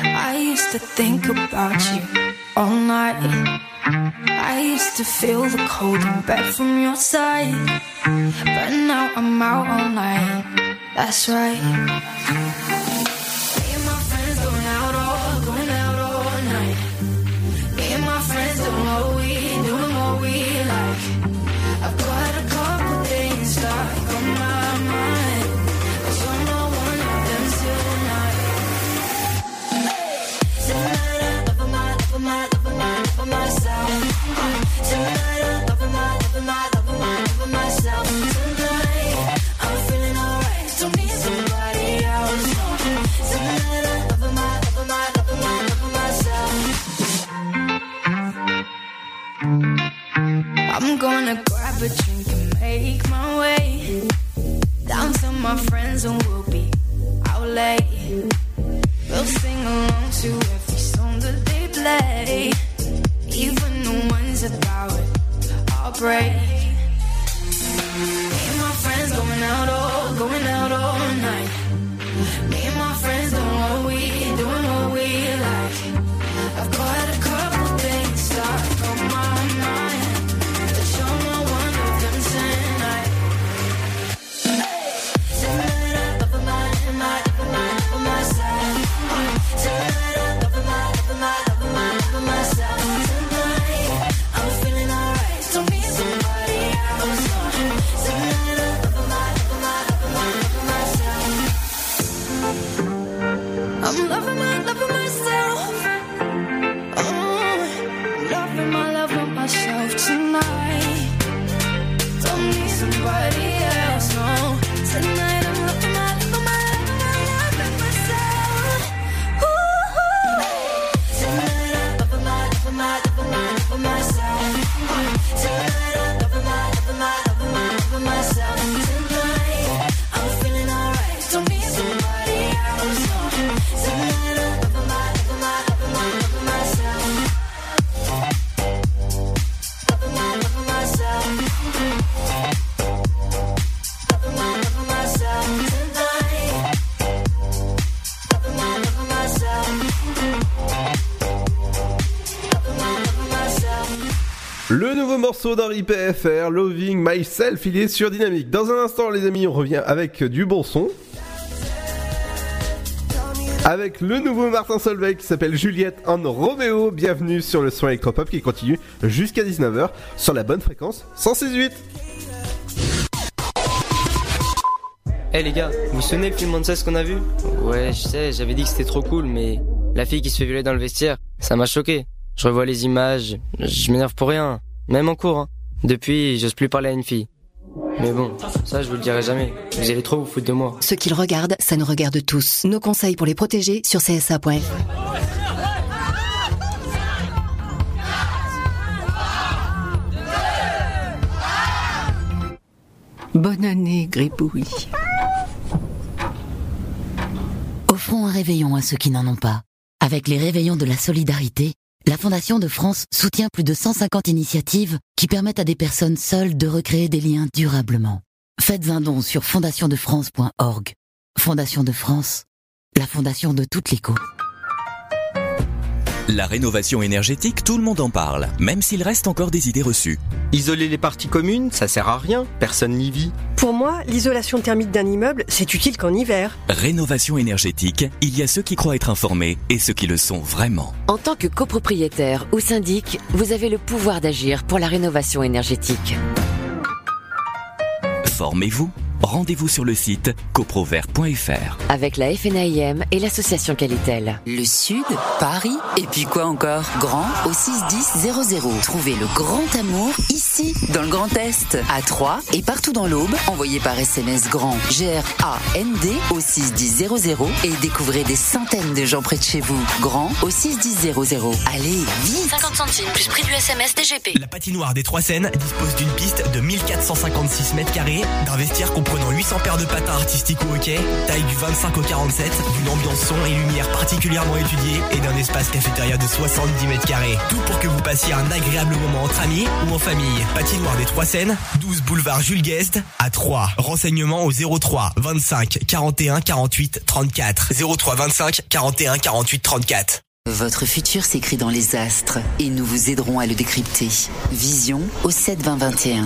I used to think about you all night. I used to feel the cold in bed from your side. But now I'm out all night. That's right. Late. We'll sing along to every song that they play, even the ones about heartbreak. Me and my friends going out all, going out all night. Me and my friends doing what we, doing morceau d'Henri PFR, Loving Myself, il est sur Dynamique. Dans un instant, les amis, on revient avec du bon son. Avec le nouveau Martin Solveig qui s'appelle Juliette en Roméo. Bienvenue sur le son électropop qui continue jusqu'à 19h sur la bonne fréquence 168. Eh les gars, vous souvenez le film Monsters qu'on a vu? Ouais, je sais, j'avais dit que c'était trop cool, mais la fille qui se fait violer dans le vestiaire, ça m'a choqué. Je revois les images, je m'énerve pour rien, même en cours. hein. Depuis, j'ose plus parler à une fille. Mais bon, ça je vous le dirai jamais. Vous allez trop vous foutre de moi. Ce qu'ils regardent, ça nous regarde tous. Nos conseils pour les protéger sur csa.fr. Bonne année, Gribouille. Offrons un réveillon à ceux qui n'en ont pas. Avec les réveillons de la solidarité, la Fondation de France soutient plus de 150 initiatives qui permettent à des personnes seules de recréer des liens durablement. Faites un don sur fondationdefrance.org. Fondation de France, la fondation de toute l'écho. La rénovation énergétique, tout le monde en parle, même s'il reste encore des idées reçues. Isoler les parties communes, ça sert à rien, personne n'y vit. Pour moi, l'isolation thermique d'un immeuble, c'est utile qu'en hiver. Rénovation énergétique, il y a ceux qui croient être informés et ceux qui le sont vraiment. En tant que copropriétaire ou syndic, vous avez le pouvoir d'agir pour la rénovation énergétique. Formez-vous. Rendez-vous sur le site coprovert.fr. Avec la FNAIM et l'association Qualitel. Le Sud, Paris, et puis quoi encore? Grand au 61000. Trouvez le grand amour ici, dans le Grand Est, à Troyes et partout dans l'Aube. Envoyez par SMS grand G-R-A-N-D au 61000 et découvrez des centaines de gens près de chez vous. Grand au 61000. Allez, vite 50 centimes plus prix du SMS DGP. La patinoire des Trois Seines dispose d'une piste de 1456 mètres carrés, d'un vestiaire comprenant comprenant 800 paires de patins artistiques ou hockey, taille du 25 au 47, d'une ambiance son et lumière particulièrement étudiée et d'un espace cafétéria de 70 mètres carrés. Tout pour que vous passiez un agréable moment entre amis ou en famille. Patinoire des Trois Seines, 12 boulevard Jules Guest à 3. Renseignements au 03 25 41 48 34. 03 25 41 48 34. Votre futur s'écrit dans les astres et nous vous aiderons à le décrypter. Vision au 7 20 21.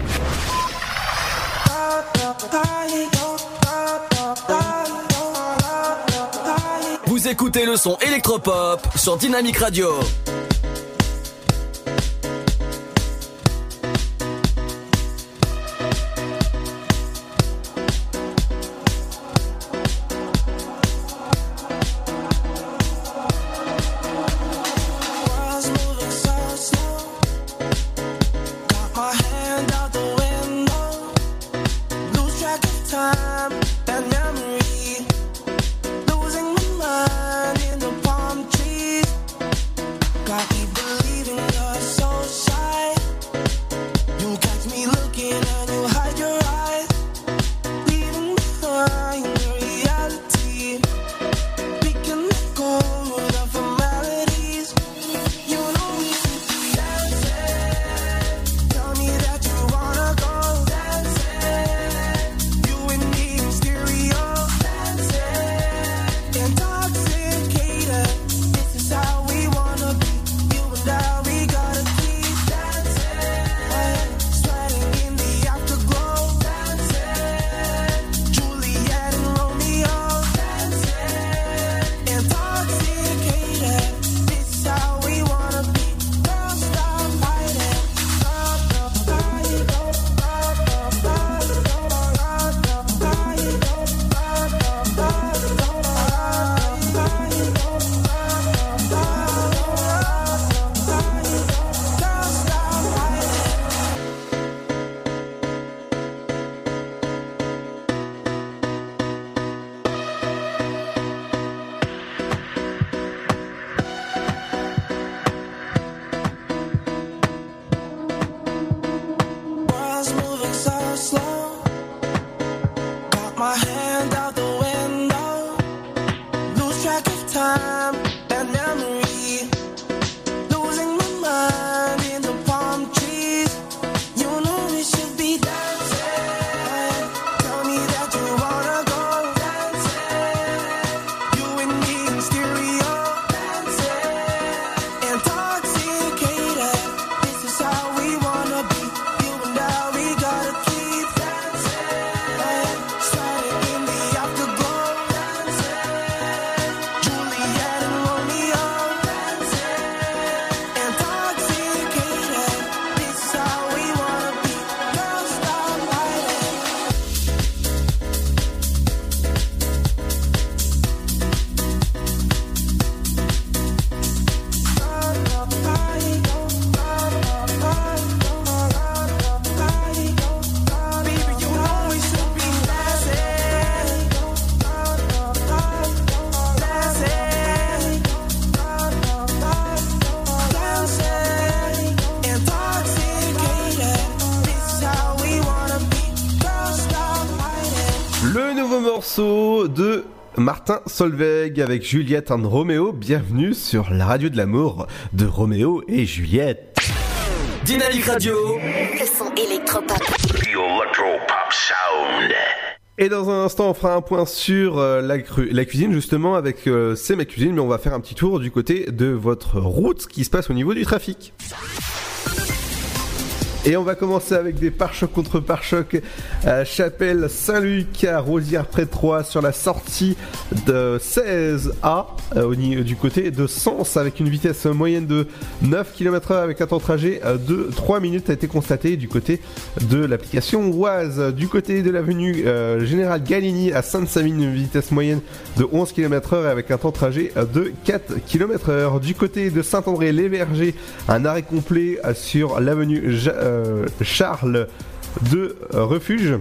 Écoutez le son électropop sur Dynamic Radio. Martin Solveig avec Juliette and Roméo. Bienvenue sur la radio de l'amour de Roméo et Juliette. Dynamic Radio. Le son électropop. Sound. Et dans un instant, on fera un point sur euh, la, cru- la cuisine, justement, avec euh, C'est ma cuisine, mais on va faire un petit tour du côté de votre route, ce qui se passe au niveau du trafic. Et on va commencer avec des pare-chocs contre pare-chocs. Chapelle Saint-Luc à Rosière près de 3 sur la sortie de 16A euh, niveau du côté de Sens avec une vitesse moyenne de 9 km/h avec un temps de trajet euh, de 3 minutes a été constaté du côté de l'application Oise. Du côté de l'avenue euh, Général Galini à Sainte-Savine, une vitesse moyenne de 11 km/h avec un temps de trajet euh, de 4 km/h. Du côté de Saint-André-les-Vergers, un arrêt complet euh, sur l'avenue euh, Charles de Refuge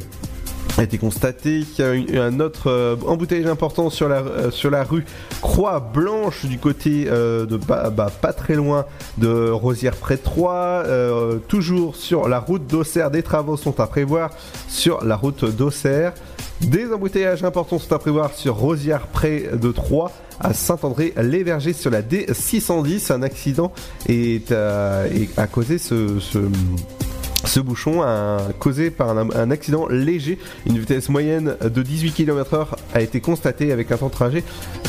a été constaté qu'il y a un autre euh, embouteillage important sur la, euh, sur la rue Croix Blanche du côté de bah, pas très loin de Rosière près de Troyes. Euh, toujours sur la route d'Auxerre, des travaux sont à prévoir sur la route d'Auxerre. Des embouteillages importants sont à prévoir sur Rosière près de Troyes à Saint-André-les-Vergers sur la D610. Un accident est, euh, est- a causé ce- ce ce bouchon a causé par un, accident léger. Une vitesse moyenne de 18 km/h a été constatée avec un temps de trajet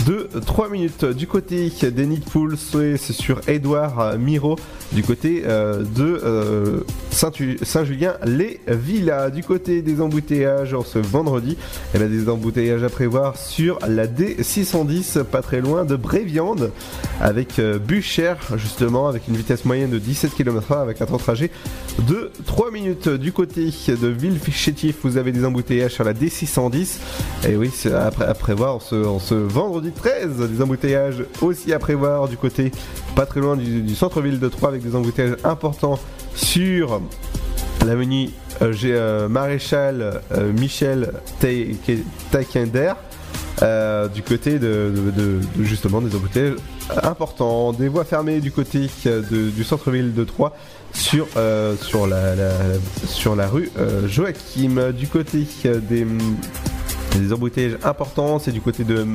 de 3 minutes. Du côté des Nids de Poule, c'est sur Édouard Miro. Du côté euh, de euh, Saint- Saint-Julien-les-Villas. Du côté des embouteillages ce vendredi, il y a des embouteillages à prévoir sur la D610, pas très loin de Bréviande, avec euh, Bucher, justement, avec une vitesse moyenne de 17 km/h avec un temps de trajet de 3 minutes. Du côté de Villefichétif, vous avez des embouteillages sur la D610. Et oui, c'est à, pré- à prévoir ce, en ce vendredi 13, des embouteillages aussi à prévoir du côté pas très loin du, centre-ville de Troyes avec des embouteillages importants sur l'avenue euh, euh, Maréchal euh, Michel Taekender. Euh, du côté de, justement des embouteillages importants, des voies fermées du côté du centre-ville de Troyes sur, euh, sur, la, la- sur la rue euh, Joachim. Du côté euh, des, des embouteillages importants, c'est du côté de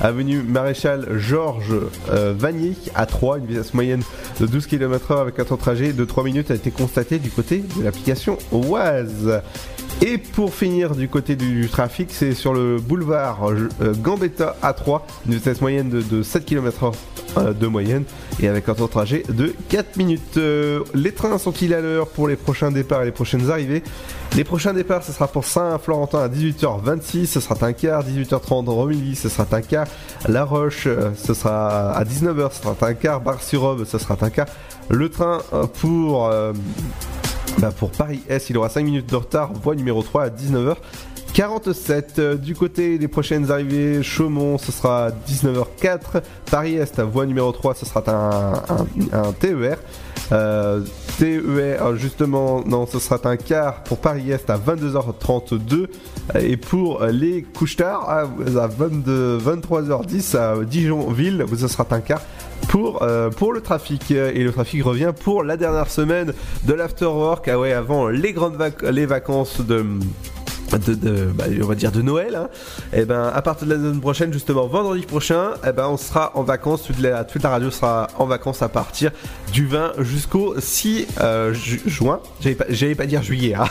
avenue Maréchal Georges euh, Vanier à 3, une vitesse moyenne de 12 km/h avec un temps de trajet de 3 minutes a été constaté du côté de l'application Oise. Et pour finir du côté du trafic, c'est sur le boulevard Gambetta A3, une vitesse moyenne de, de 7 km/h de moyenne et avec un temps de trajet de 4 minutes. Euh, les trains sont-ils à l'heure pour les prochains départs et les prochaines arrivées? Les prochains départs, ce sera pour Saint-Florentin à 18h26, ce sera un quart, 18h30 Romilly, ce sera un La Roche, euh, ce sera à 19h, ce sera un Bar-sur-Aube, ce sera un. Le train euh, pour euh, bah, pour Paris-Est, il aura 5 minutes de retard, voie numéro 3 à 19h. 47 euh, du côté des prochaines arrivées, Chaumont ce sera à 19h04, Paris-Est voie numéro 3 ce sera un, TER, Euh, TER justement non ce sera un quart pour Paris-Est à 22h32 et pour les couches-tard à, à 22, 23h10 à Dijon-Ville ce sera un quart pour, euh, pour le trafic. Et le trafic revient pour la dernière semaine de l'afterwork. Ah ouais avant les grandes les vacances de de, bah, on va dire de Noël hein. et ben à partir de la semaine prochaine justement vendredi prochain et ben on sera en vacances. Toute la, toute la radio sera en vacances à partir du 20 jusqu'au 6 euh, ju- juin. J'allais pas, pas dire juillet hein.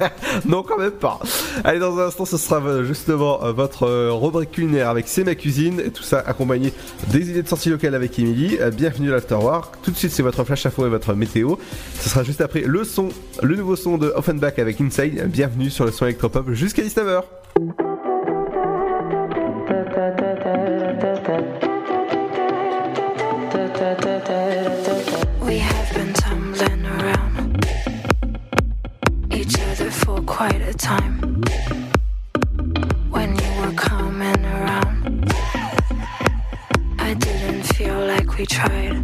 non quand même pas. Allez dans un instant ce sera euh, justement euh, votre rubrique culinaire avec C'est ma cuisine et tout ça accompagné des idées de sortie locale avec Euh, bienvenue à l'Afterwork. Tout de suite c'est votre flash info et votre météo. Ce sera juste après le son le nouveau son de Offenbach avec Inside. Bienvenue sur le son électropop jusqu'à 19h We have been tumbling around each other for quite a time. When you were coming around, I didn't feel like we tried.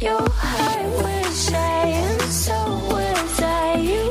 Your heart was shy, and so was I. You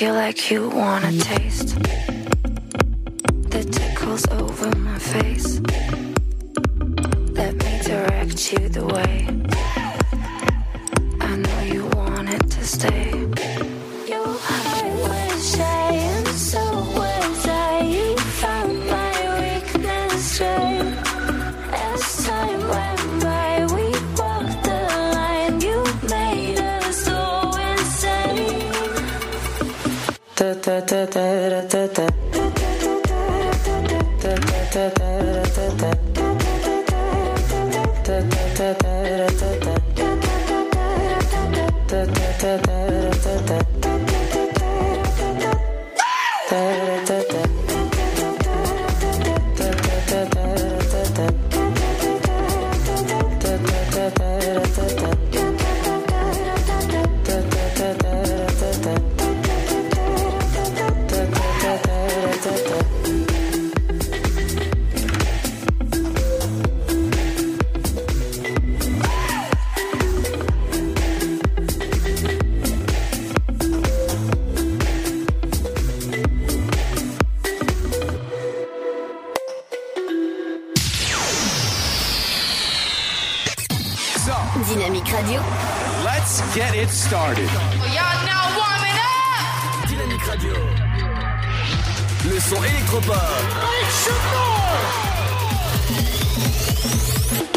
feel like you wanna taste the tickles over my face. Let me direct you the way. Da da da da da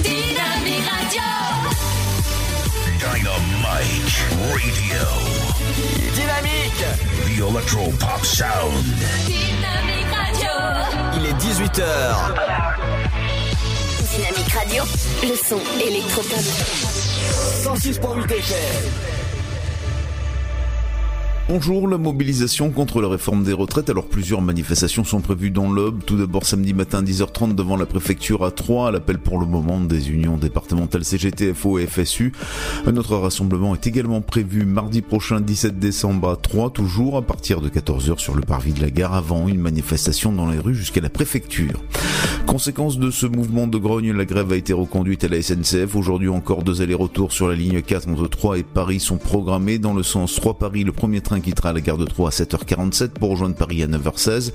Dynamique Radio. Dynamite Radio. Dynamique. The Electro Pop Sound. Dynamique Radio. Il est 18h. Dynamique Radio. Le son électropop. 106.8 FM. Bonjour, la mobilisation contre la réforme des retraites. Alors plusieurs manifestations sont prévues dans l'Aube. Tout d'abord samedi matin 10h30 devant la préfecture à Troyes, à l'appel pour le moment des unions départementales CGT, FO et FSU. Un autre rassemblement est également prévu mardi prochain 17 décembre à Troyes, toujours à partir de 14h sur le parvis de la gare, avant une manifestation dans les rues jusqu'à la préfecture. Conséquence de ce mouvement de grogne, la grève a été reconduite à la SNCF. Aujourd'hui encore, deux allers-retours sur la ligne 4 entre Troyes et Paris sont programmés dans le sens Troyes-Paris. Le premier train quittera la gare de Troyes à 7h47 pour rejoindre Paris à 9h16.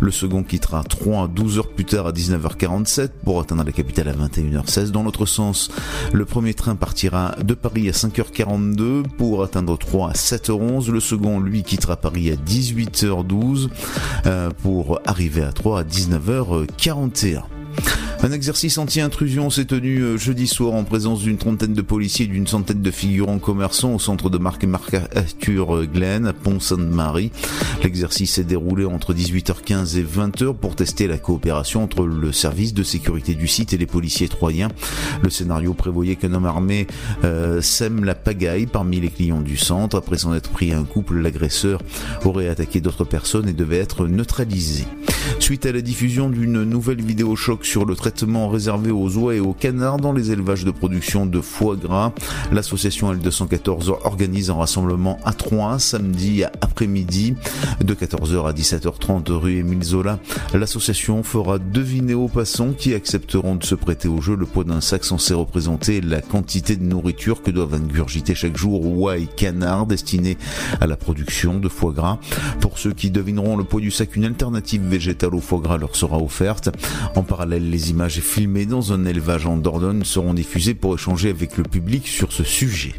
Le second quittera Troyes 12 heures plus tard à 19h47 pour atteindre la capitale à 21h16. Dans l'autre sens, le premier train partira de Paris à 5h42 pour atteindre Troyes à 7h11. Le second, lui, quittera Paris à 18h12 euh, pour arriver à Troyes à 19h41. Un exercice anti-intrusion s'est tenu euh, jeudi soir en présence d'une trentaine de policiers et d'une centaine de figurants commerçants au centre de marque marque Arthur Glen à Pont-Sainte-Marie. L'exercice s'est déroulé entre 18h15 et 20h pour tester la coopération entre le service de sécurité du site et les policiers troyens. Le scénario prévoyait qu'un homme armé euh, sème la pagaille parmi les clients du centre. Après s'en être pris un couple, l'agresseur aurait attaqué d'autres personnes et devait être neutralisé. Suite à la diffusion d'une nouvelle vidéo choc sur le traitement réservé aux oies et aux canards dans les élevages de production de foie gras, l'association L214 organise un rassemblement à Troyes samedi après-midi de 14h à 17h30 rue Émile Zola. L'association fera deviner aux passants qui accepteront de se prêter au jeu le poids d'un sac censé représenter la quantité de nourriture que doivent ingurgiter chaque jour oies et canards destinés à la production de foie gras. Pour ceux qui devineront le poids du sac, une alternative végétale au foie gras leur sera offerte. En parallèle, les images filmées dans un élevage en Dordogne seront diffusées pour échanger avec le public sur ce sujet.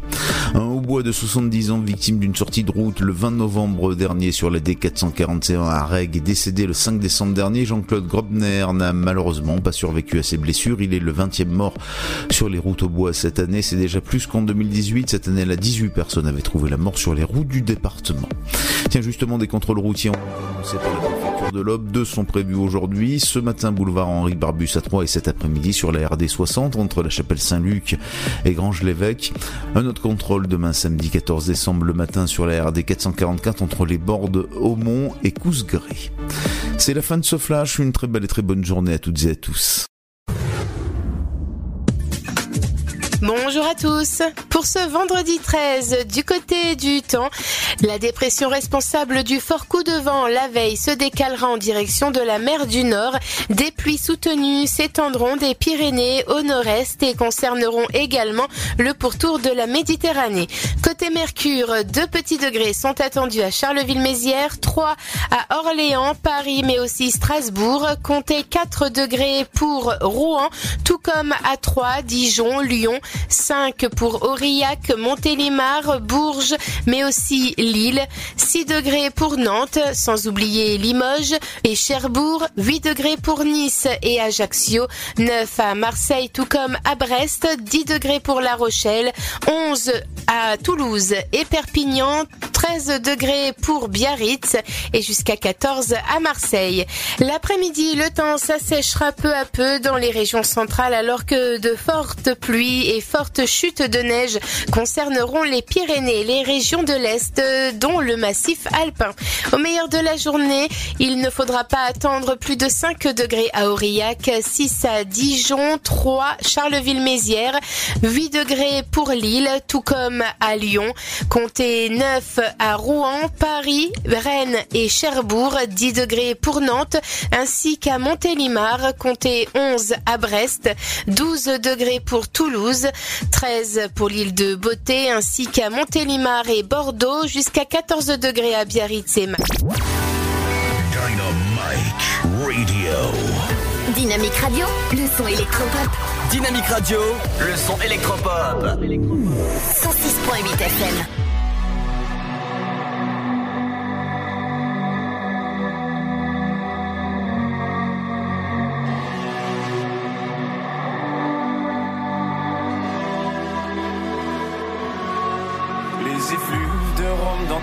Un hautbois de 70 ans victime d'une sortie de route le 20 novembre dernier sur la D441 à Règue est décédé le 5 décembre dernier. Jean-Claude Grobner n'a malheureusement pas survécu à ses blessures. Il est le 20e mort sur les routes au bois cette année. C'est déjà plus qu'en 2018. Cette année, là, 18 personnes avaient trouvé la mort sur les routes du département. Tiens, justement, des contrôles routiers annoncés par la préfecture de l'Aube. Sont prévus aujourd'hui. Ce matin, boulevard Henri Barbus à 3 et cet après-midi sur la RD 60 entre la chapelle Saint-Luc et Grange-l'Évêque. Un autre contrôle demain samedi 14 décembre le matin sur la RD 444 entre les bords de Aumont et Cousgré. C'est la fin de ce flash. Une très belle et très bonne journée à toutes et à tous. Bonjour à tous. Pour ce vendredi 13, du côté du temps, la dépression responsable du fort coup de vent la veille se décalera en direction de la mer du Nord. Des pluies soutenues s'étendront des Pyrénées au nord-est et concerneront également le pourtour de la Méditerranée. Côté Mercure, deux petits degrés sont attendus à Charleville-Mézières, 3 à Orléans, Paris mais aussi Strasbourg. Comptez 4 degrés pour Rouen, tout comme à Troyes, Dijon, Lyon, 5 pour Aurillac, Montélimar, Bourges, mais aussi Lille, 6 degrés pour Nantes, sans oublier Limoges et Cherbourg, 8 degrés pour Nice et Ajaccio, 9 à Marseille tout comme à Brest, 10 degrés pour La Rochelle, 11 à Toulouse et Perpignan, 13 degrés pour Biarritz et jusqu'à 14 à Marseille. L'après-midi, le temps s'assèchera peu à peu dans les régions centrales alors que de fortes pluies et fortes chutes de neige concerneront les Pyrénées, les régions de l'Est, dont le massif alpin. Au meilleur de la journée, il ne faudra pas attendre plus de 5 degrés à Aurillac, 6 à Dijon, 3 Charleville-Mézières, 8 degrés pour Lille, tout comme à Lyon, comptez 9 à Rouen, Paris, Rennes et Cherbourg, 10 degrés pour Nantes, ainsi qu'à Montélimar, comptez 11 à Brest, 12 degrés pour Toulouse, 13 pour l'île de Beauté, ainsi qu'à Montélimar et Bordeaux, jusqu'à 14 degrés à Biarritz et Radio. Dynamique Radio, le son électropop. Dynamique Radio, le son électropop. 106.8 FM.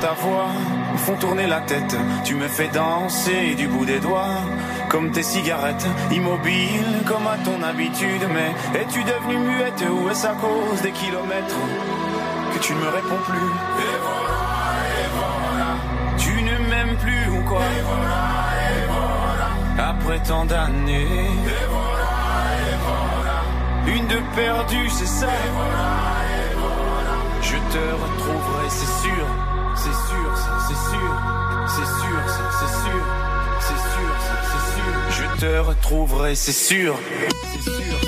Ta voix me font tourner la tête. Tu me fais danser du bout des doigts, comme tes cigarettes, immobile comme à ton habitude. Mais es-tu devenue muette ou est-ce à cause des kilomètres que tu ne me réponds plus? Et voilà, et voilà. Tu ne m'aimes plus ou quoi? Et voilà, et voilà. Après tant d'années. Une de perdue, c'est ça. Et voilà, et voilà. Je te retrouverai. C'est sûr, te c'est sûr. C'est sûr.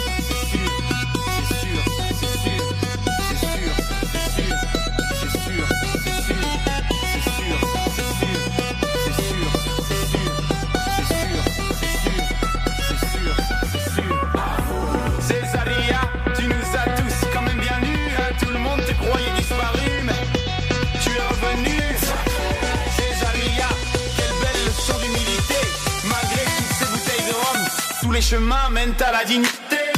Les chemins mènent à la dignité.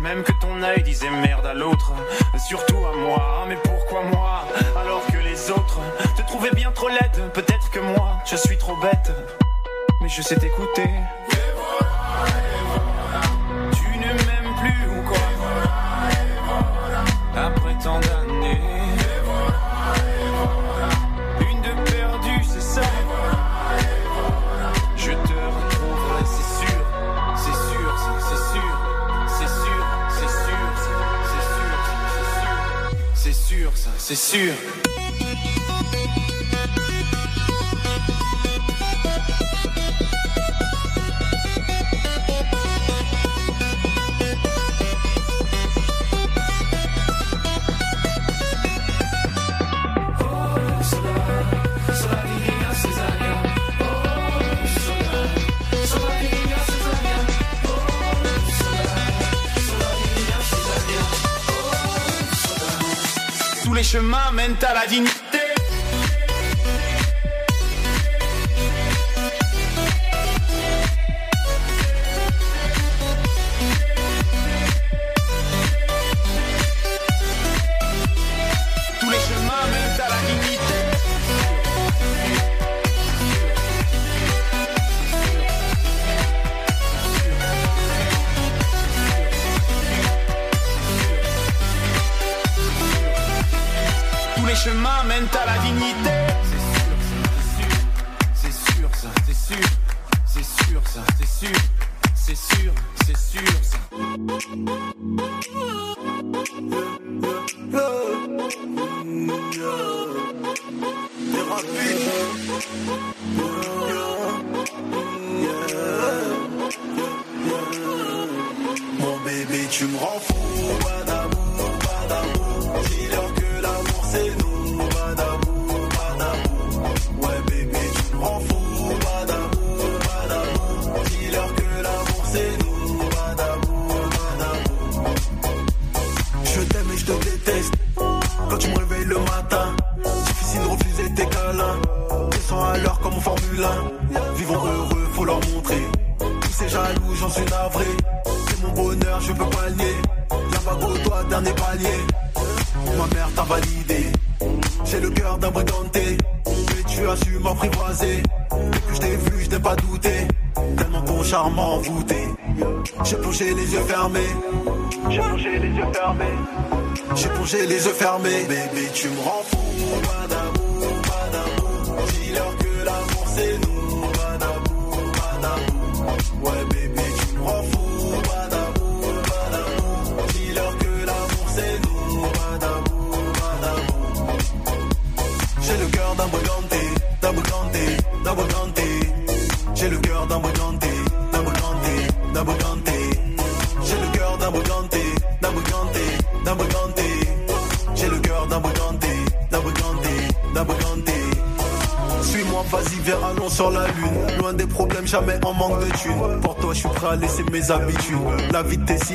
Même que ton œil disait merde à l'autre, surtout à moi. Mais pourquoi moi alors que les autres te trouvaient bien trop laide Peut-être que moi je suis trop bête, mais je sais t'écouter. C'est sûr. chemin mène à la dignité.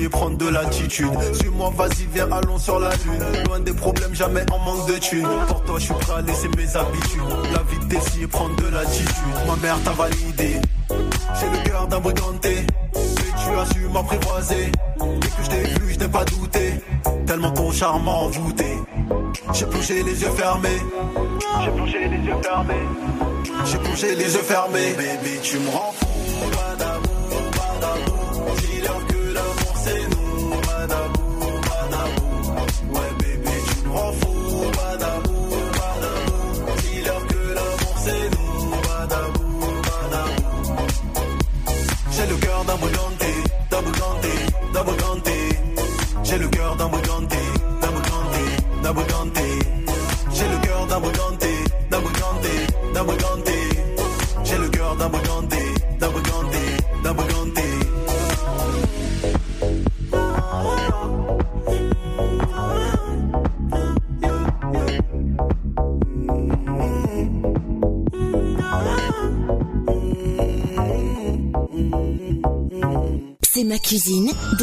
Est prendre de l'attitude. Suis-moi, vas-y, viens, allons sur la lune. Loin des problèmes, jamais en manque de thunes. Pour toi, je suis prêt à laisser mes habitudes. La vitesse y est prendre de l'attitude. Ma mère t'a validé. J'ai le cœur d'un briganté. Mais tu as su m'apprivoiser. Dès que je t'ai vu, je n'ai pas douté. Tellement ton charme m'a envoûté. J'ai plongé les yeux fermés. J'ai plongé les yeux fermés. J'ai plongé les yeux fermés. Bébé, tu me rends.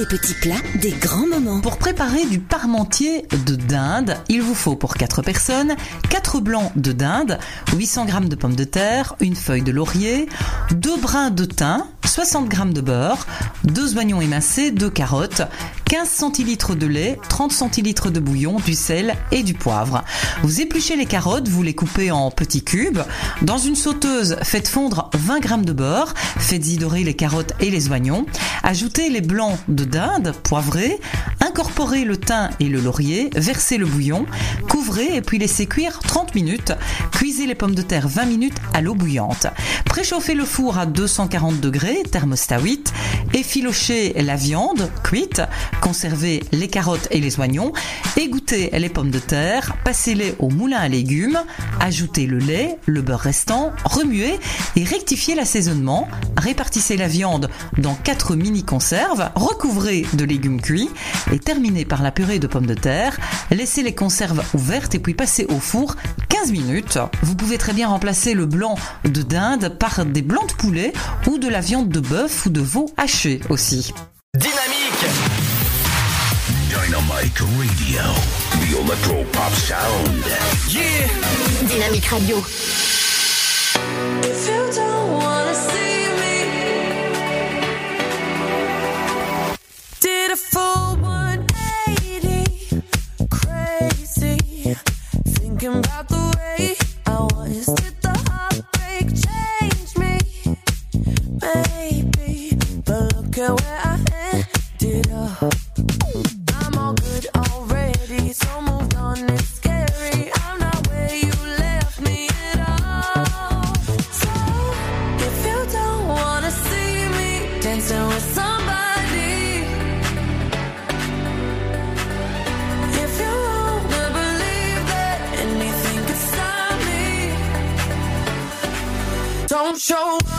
Des petits plats, des grands moments. Pour préparer du parmentier de dinde, il vous faut pour 4 personnes 4 blancs de dinde, 800 g de pommes de terre, une feuille de laurier, 2 brins de thym, 60 g de beurre, 2 oignons émincés, 2 carottes, 15 centilitres de lait, 30 centilitres de bouillon, du sel et du poivre. Vous épluchez les carottes, vous les coupez en petits cubes. Dans une sauteuse, faites fondre 20 g de beurre, faites-y dorer les carottes et les oignons. Ajoutez les blancs de dinde poivrés, incorporez le thym et le laurier, versez le bouillon, couvrez et puis laissez cuire 30 minutes. Cuisez les pommes de terre 20 minutes à l'eau bouillante. Préchauffez le four à 240 degrés, thermostat 8, efficochez la viande cuite, conservez les carottes et les oignons, égouttez les pommes de terre, passez-les au moulin à légumes, ajoutez le lait, le beurre restant, remuez et rectifiez l'assaisonnement, répartissez la viande dans 4 mini-conserves, recouvrez de légumes cuits et terminez par la purée de pommes de terre, laissez les conserves ouvertes et puis passez au four 15 minutes. Vous pouvez très bien remplacer le blanc de dinde par des blancs de poulet ou de la viande de bœuf ou de veau haché aussi. Dynamique Dynamite Radio. The Electro Pop Sound. Yeah Dynamique Radio. talking about show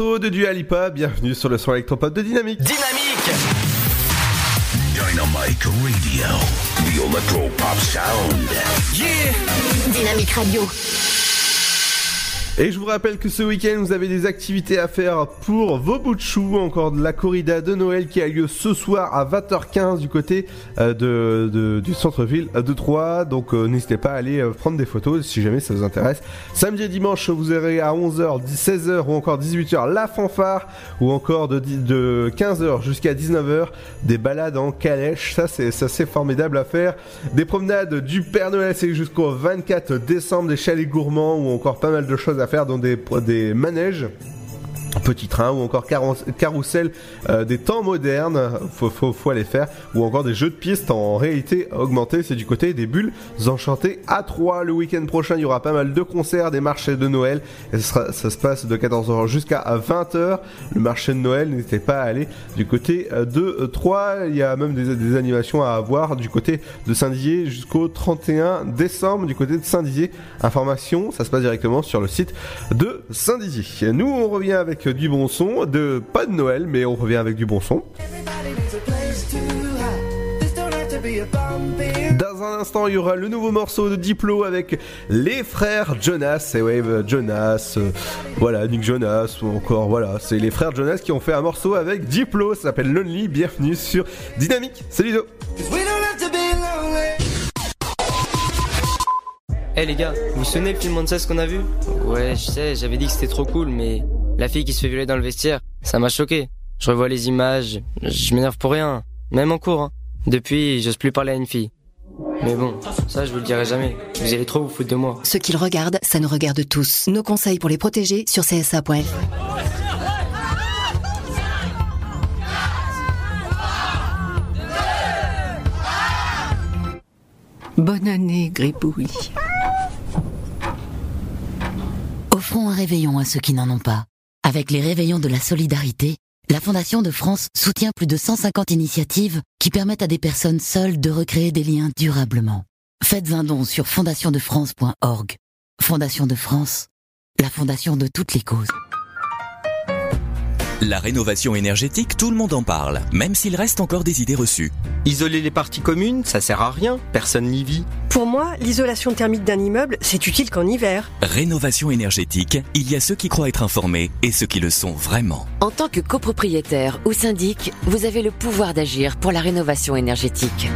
morceau de Dua Lipa, bienvenue sur le son électropop de Dynamique. Dynamique Dynamic Radio. The Electro Pop Sound. Yeah Dynamique Radio. Et je vous rappelle que ce week-end, vous avez des activités à faire pour vos bouts de chou, encore de la corrida de Noël qui a lieu ce soir à 20h15 du côté euh, de, de- du centre-ville de Troyes. Donc euh, n'hésitez pas à aller euh, prendre des photos si jamais ça vous intéresse. Samedi et dimanche, vous aurez à 11h, 16h ou encore 18h la fanfare ou encore de 15h jusqu'à 19h des balades en calèche. Ça c'est ça c'est formidable à faire. Des promenades du Père Noël, c'est jusqu'au 24 décembre, des chalets gourmands ou encore pas mal de choses à faire dans des, des manèges. Petit train ou encore carrousel euh, des temps modernes, faut, faut, faut aller faire, ou encore des jeux de pistes en réalité augmentée, c'est du côté des bulles enchantées à 3 le week-end prochain, il y aura pas mal de concerts, des marchés de Noël, et ça se passe de 14h jusqu'à 20h, le marché de Noël, n'hésitez pas à aller du côté euh, de 3, il y a même des, des animations à avoir du côté de Saint-Dizier jusqu'au 31 décembre. Du côté de Saint-Dizier, information, ça se passe directement sur le site de Saint-Dizier. Nous on revient avec du bon son, de pas de Noël, mais on revient avec du bon son. Dans un instant, il y aura le nouveau morceau de Diplo avec les frères Jonas. Et ouais, euh, Jonas, euh, voilà, Nick Jonas, ou encore, voilà, c'est les frères Jonas qui ont fait un morceau avec Diplo. Ça s'appelle Lonely. Bienvenue sur Dynamique. Salut Ludo. Eh les gars, vous vous souvenez le film ce qu'on a vu? Ouais, je sais, j'avais dit que c'était trop cool, mais la fille qui se fait violer dans le vestiaire, ça m'a choqué. Je revois les images, je m'énerve pour rien, même en cours. hein. Depuis, j'ose plus parler à une fille. Mais bon, ça je vous le dirai jamais. Vous allez trop vous foutre de moi. Ce qu'ils regardent, ça nous regarde tous. Nos conseils pour les protéger sur csa.fr. Bonne année, Gribouille. Offrons un réveillon à ceux qui n'en ont pas. Avec les réveillons de la solidarité, la Fondation de France soutient plus de 150 initiatives qui permettent à des personnes seules de recréer des liens durablement. Faites un don sur fondationdefrance.org. Fondation de France, la fondation de toutes les causes. La rénovation énergétique, tout le monde en parle, même s'il reste encore des idées reçues. Isoler les parties communes, ça sert à rien, personne n'y vit. Pour moi, l'isolation thermique d'un immeuble, c'est utile qu'en hiver. Rénovation énergétique, il y a ceux qui croient être informés et ceux qui le sont vraiment. En tant que copropriétaire ou syndic, vous avez le pouvoir d'agir pour la rénovation énergétique.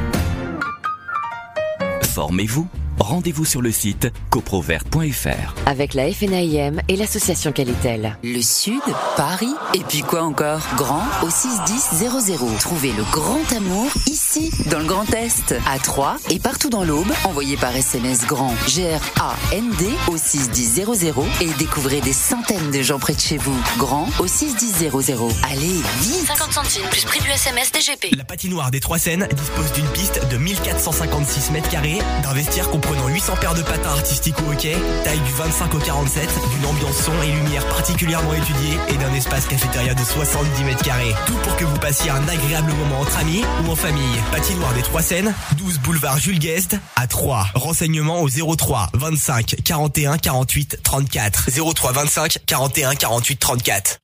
Formez-vous. Rendez-vous sur le site coprovert.fr. Avec la FNAIM et l'association Qualitel. Le Sud, Paris, et puis quoi encore? Grand au 61000. Trouvez le grand amour ici, dans le Grand Est, à Troyes et partout dans l'Aube. Envoyez par SMS grand G-R-A-N-D au 61000 et découvrez des centaines de gens près de chez vous. Grand au 61000. Allez, vite 50 centimes plus prix du SMS DGP. La patinoire des Trois Seines dispose d'une piste de 1456 mètres carrés, d'un vestiaire comprenant 800 paires de patins artistiques au hockey, taille du 25 au 47, d'une ambiance son et lumière particulièrement étudiée et d'un espace cafétéria de 70 mètres carrés. Tout pour que vous passiez un agréable moment entre amis ou en famille. Patinoire des Trois Seines, 12 boulevard Jules Guest à 3. Renseignements au 03 25 41 48 34. 03 25 41 48 34.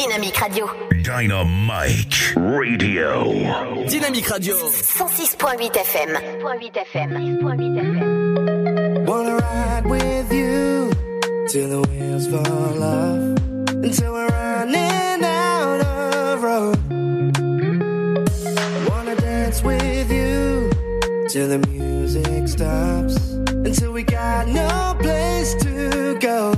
Dynamique Radio. Dynamite Radio. Dynamique Radio. 106.8 FM. Wanna ride with you till the wheels fall off, until we're running out of road. Wanna dance with you till the music stops, until we got no place to go.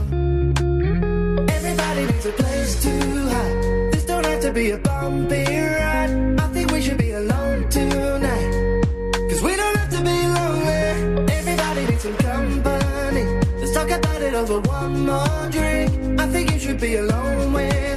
To be a bumpy ride. I think we should be alone tonight. Cause we don't have to be lonely. Everybody needs some company. Let's talk about it over one more drink. I think you should be alone with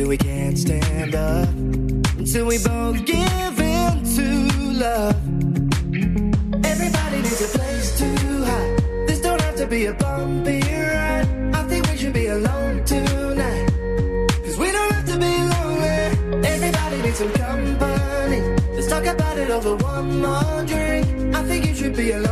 till we can't stand up. Until we both give in to love. Everybody needs a place to hide. This don't have to be a bumpy ride. I think we should be alone tonight. Cause we don't have to be lonely. Everybody needs some company. Let's talk about it over one more drink. I think you should be alone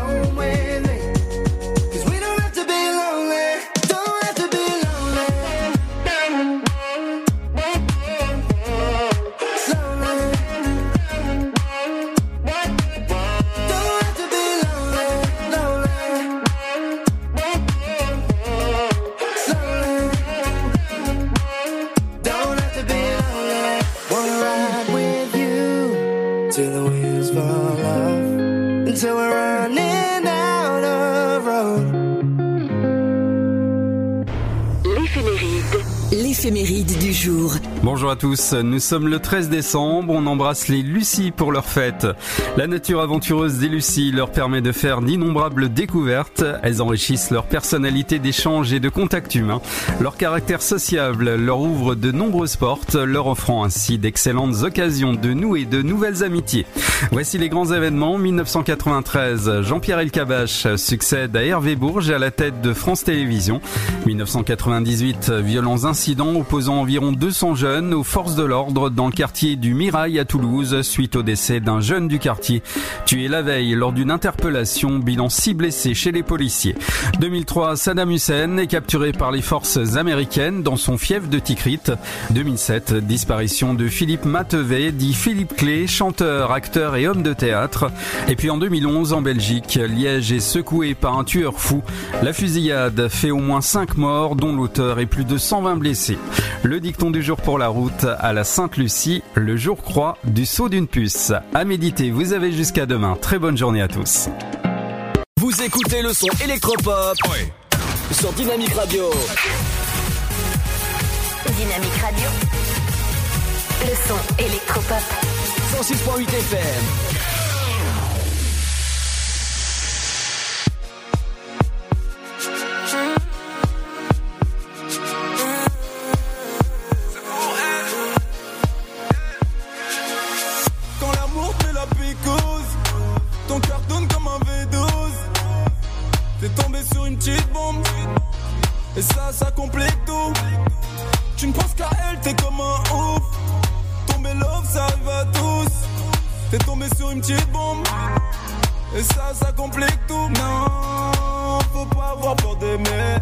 nous sommes le 13 décembre, on embrasse les Lucie pour leur fête. La nature aventureuse des Lucie leur permet de faire d'innombrables découvertes, elles enrichissent leur personnalité d'échange et de contact humain. Leur caractère sociable leur ouvre de nombreuses portes, leur offrant ainsi d'excellentes occasions de nouer de nouvelles amitiés. Voici les grands événements. 1993, Jean-Pierre Elkabach succède à Hervé Bourges à la tête de France Télévisions. 1998, violents incidents incident opposant environ 200 jeunes aux forces de l'ordre dans le quartier du Mirail à Toulouse suite au décès d'un jeune du quartier tué la veille lors d'une interpellation, bilan 6 blessés chez les policiers. 2003, Saddam Hussein est capturé par les forces américaines dans son fief de Tikrit. 2007, disparition de Philippe Matevet, dit Philippe Clé, chanteur, acteur et homme de théâtre. Et puis en 2011, en Belgique, Liège est secoué par un tueur fou. La fusillade fait au moins 5 morts, dont l'auteur et plus de 120 blessés. Le dicton du jour pour la route à la Sainte-Lucie, le jour croix du saut d'une puce. À méditer, vous avez jusqu'à demain. Très bonne journée à tous. Vous écoutez le son électropop sur Dynamique Radio. Dynamique Radio. Le son électropop. 106.8 FM. Et ça, ça complète tout. Tu ne penses qu'à elle, t'es comme un ouf. Tomber love, ça arrive à tous. T'es tombé sur une petite bombe, et ça, ça complète tout. Non, faut pas avoir peur d'aimer.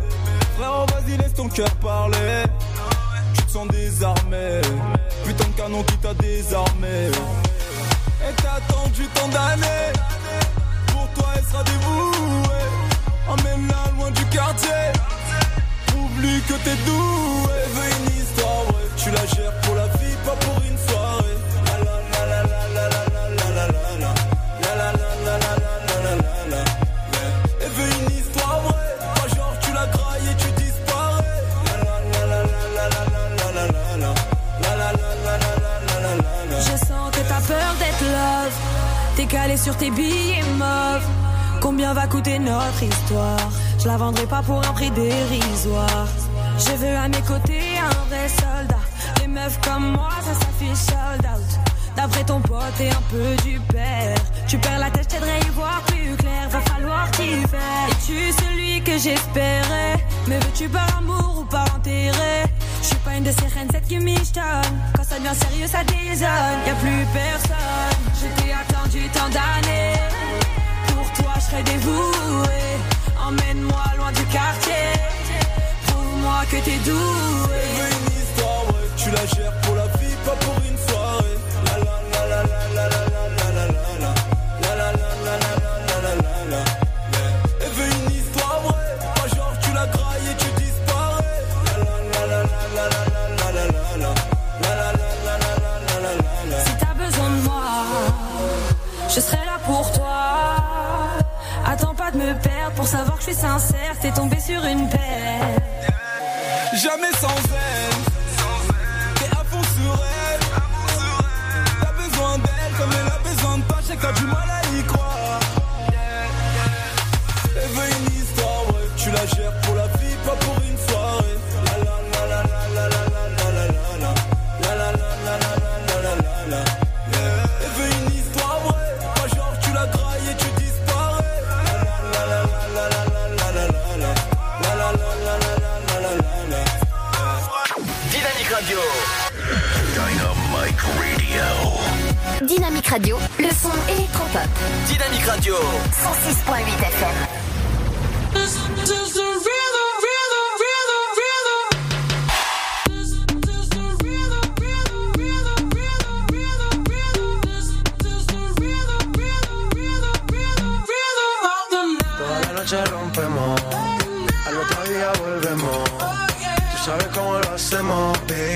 Frérot, vas-y, laisse ton cœur parler. Tu te sens désarmé. Putain de canon qui t'a désarmé. Et t'as attendu tant d'années. Pour toi, elle sera dévouée. Emmène-la loin du quartier. Prouve-lui que t'es doué. Elle veut une histoire, ouais. Tu la gères pour la vie, pas pour une soirée. La la la la la la la la la la la. La la la la la la la la la. Elle veut une histoire, ouais. Pas genre tu la grailles et tu disparais. La la la la la la la la la. La la la la la la la la la. Je sens que t'as peur d'être love. T'es calé sur tes billets mauves. Combien va coûter notre histoire Je la vendrai pas pour un prix dérisoire. Je veux à mes côtés un vrai soldat. Les meufs comme moi, ça s'affiche sold out. D'après ton pote et un peu du père. Tu perds la tête, à y voir plus clair. Va falloir t'y faire. Es-tu celui que j'espérais? Me veux-tu par amour ou par intérêt Je suis pas une de ces reines, cette qui michetonne. Quand ça devient sérieux, ça désonne. Y a plus personne. Je t'ai attendu tant d'années. Pour toi, je serai dévoué. Que t'es doué. Elle veut une histoire, ouais. Tu la gères pour la vie, pas pour une soirée. La la la la la la la la la la la. La la la la la la la la. Elle veut une histoire, ouais. Pas genre tu la grailles et tu disparais. La la la la la la la la la la la. La la la la la la la la la. Si t'as besoin de moi, je serai là pour toi. Attends pas de me perdre pour savoir que je suis sincère. T'es tombé sur une paire. Jamais sans elle. T'es à fond sur elle. T'as besoin d'elle comme elle a besoin de toi. J'ai quand du Dynamique Radio. Le son électropop. Dynamique Radio. 106.8 FM. Toda la noche rompemos, al otro día volvemos. Tú sabes cómo lo hacemos, baby.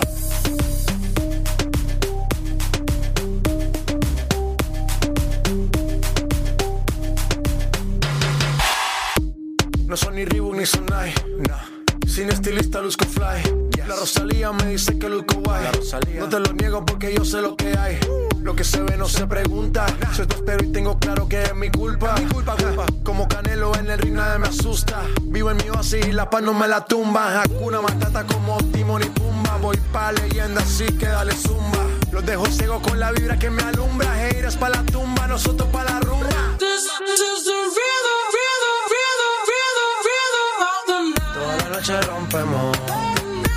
capa no me la tumba. Hakuna Matata como Timon y Pumba. Voy pa' leyenda, así que dale zumba. Los dejo ciego con la vibra que me alumbra. Heiras pa' la tumba, nosotros pa' la rumba. This, is the rhythm, rhythm, rhythm, rhythm. Toda la noche rompemos.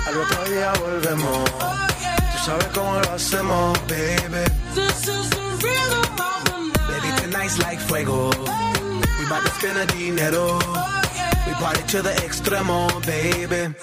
Al otro día volvemos. Tú sabes cómo lo hacemos, baby. This is the rhythm of the night. Baby, tonight's like fuego. We bout to spend the dinero. Party to the extremo, baby.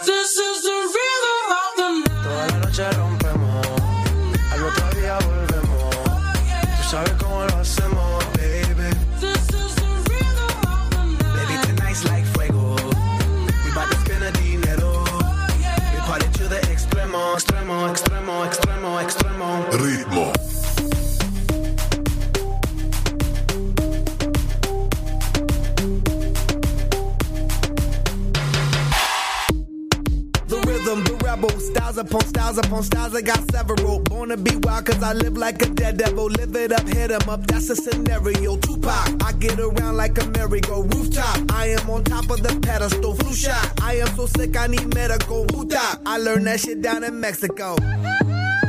I live like a dead devil, live it up, hit him up, that's a scenario. Tupac, I get around like a merry-go rooftop. I am on top of the pedestal, flu shot. I am so sick, I need medical. Who I learned that shit down in Mexico.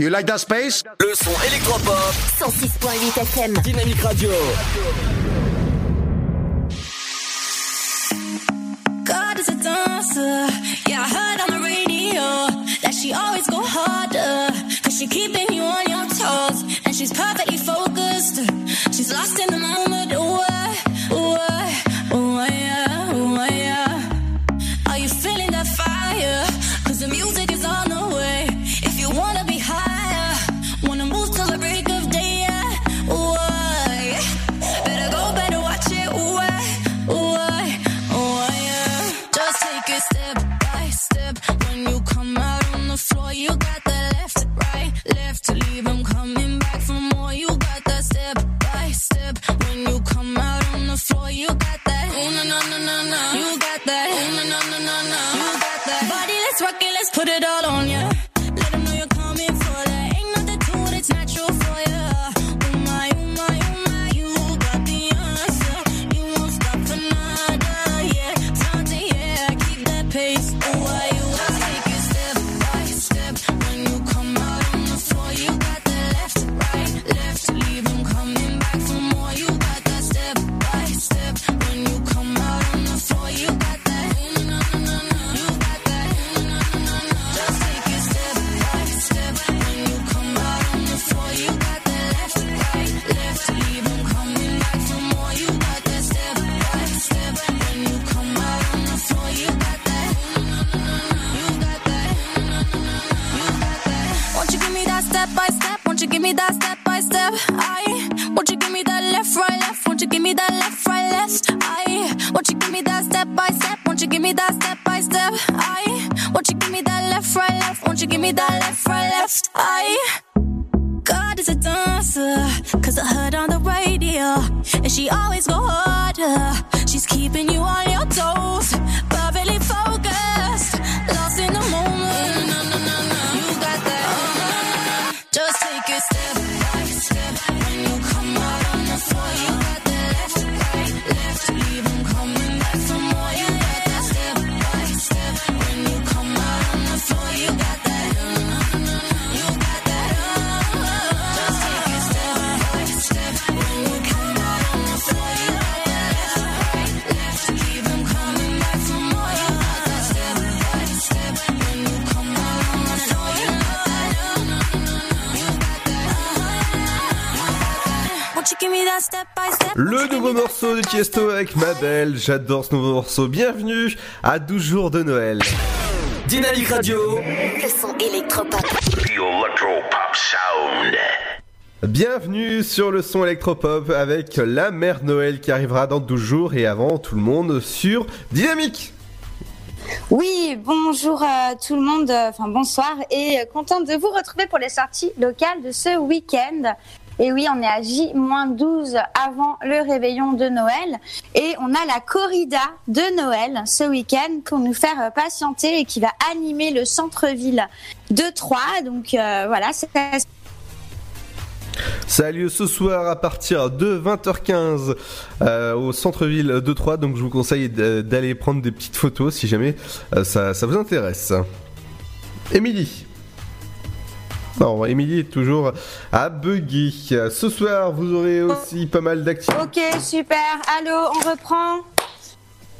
You like that space? Le son électropop. 106.8 FM. Dynamique Radio. God is a dancer. Yeah, I heard on the radio that she always go harder. Cause she keeping you on your toes. And she's perfectly focused. She's lost in the moment. that left, right, left eye. God is a dancer, cause I heard on the radio, and she always go harder. Le nouveau morceau de Tiesto avec ma belle, j'adore ce nouveau morceau. Bienvenue à 12 jours de Noël. Dynamique Radio. Le son électropop. Sound. Bienvenue sur le son électropop avec la mère Noël qui arrivera dans 12 jours et avant tout le monde sur Dynamique. Oui, bonjour à tout le monde, euh, enfin bonsoir et euh, contente de vous retrouver pour les sorties locales de ce week-end. Et oui, on est à J-12 avant le réveillon de Noël et on a la corrida de Noël ce week-end pour nous faire euh, patienter et qui va animer le centre-ville de Troyes. Donc euh, voilà, c'est Ça a lieu ce soir à partir de 20h15 euh, au centre-ville de Troyes. Donc je vous conseille d'aller prendre des petites photos si jamais ça, ça vous intéresse. Émilie. Non, Émilie est toujours à buggy. Ce soir, vous aurez aussi pas mal d'activités. Ok, super. Allô, on reprend.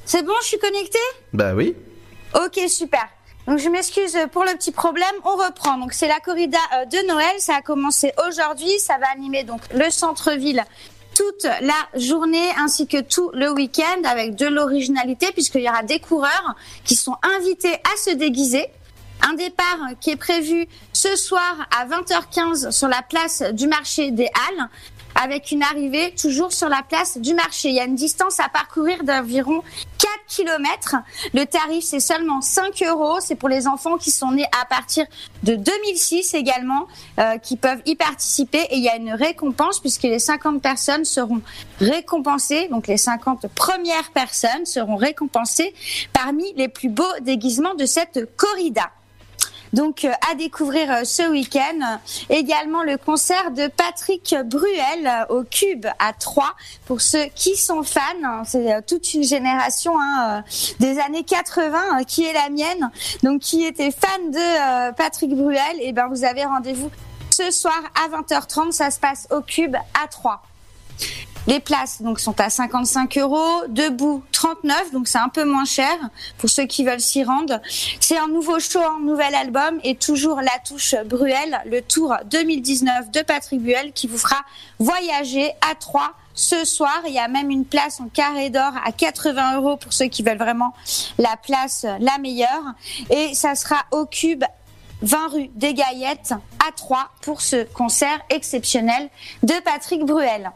C'est bon, je suis connectée? Bah oui. Ok, super. Donc je m'excuse pour le petit problème. On reprend. Donc c'est la corrida euh, de Noël. Ça a commencé aujourd'hui. Ça va animer donc le centre-ville toute la journée ainsi que tout le week-end avec de l'originalité puisqu'il y aura des coureurs qui sont invités à se déguiser. Un départ qui est prévu ce soir à 20h15 sur la place du marché des Halles avec une arrivée toujours sur la place du marché. Il y a une distance à parcourir d'environ 4 km. Le tarif, c'est seulement 5 euros. C'est pour les enfants qui sont nés à partir de 2006 également, euh, qui peuvent y participer. Et il y a une récompense puisque les 50 personnes seront récompensées. Donc les 50 premières personnes seront récompensées parmi les plus beaux déguisements de cette corrida. Donc euh, à découvrir euh, ce week-end. Également le concert de Patrick Bruel euh, au Cube à Troyes. Pour ceux qui sont fans, hein, c'est toute une génération hein, des années 80 euh, qui est la mienne. Donc qui était fan de Patrick Bruel, et ben vous avez rendez-vous ce soir à 20h30. Ça se passe au Cube à Troyes. Les places donc sont à 55 euros, debout 39, donc c'est un peu moins cher pour ceux qui veulent s'y rendre. C'est un nouveau show, un nouvel album et toujours la touche Bruel, le tour 2019 de Patrick Bruel qui vous fera voyager à Troyes ce soir. Il y a même une place en carré d'or à 80 euros pour ceux qui veulent vraiment la place la meilleure. Et ça sera au cube 20 rue des Gaillettes à Troyes pour ce concert exceptionnel de Patrick Bruel.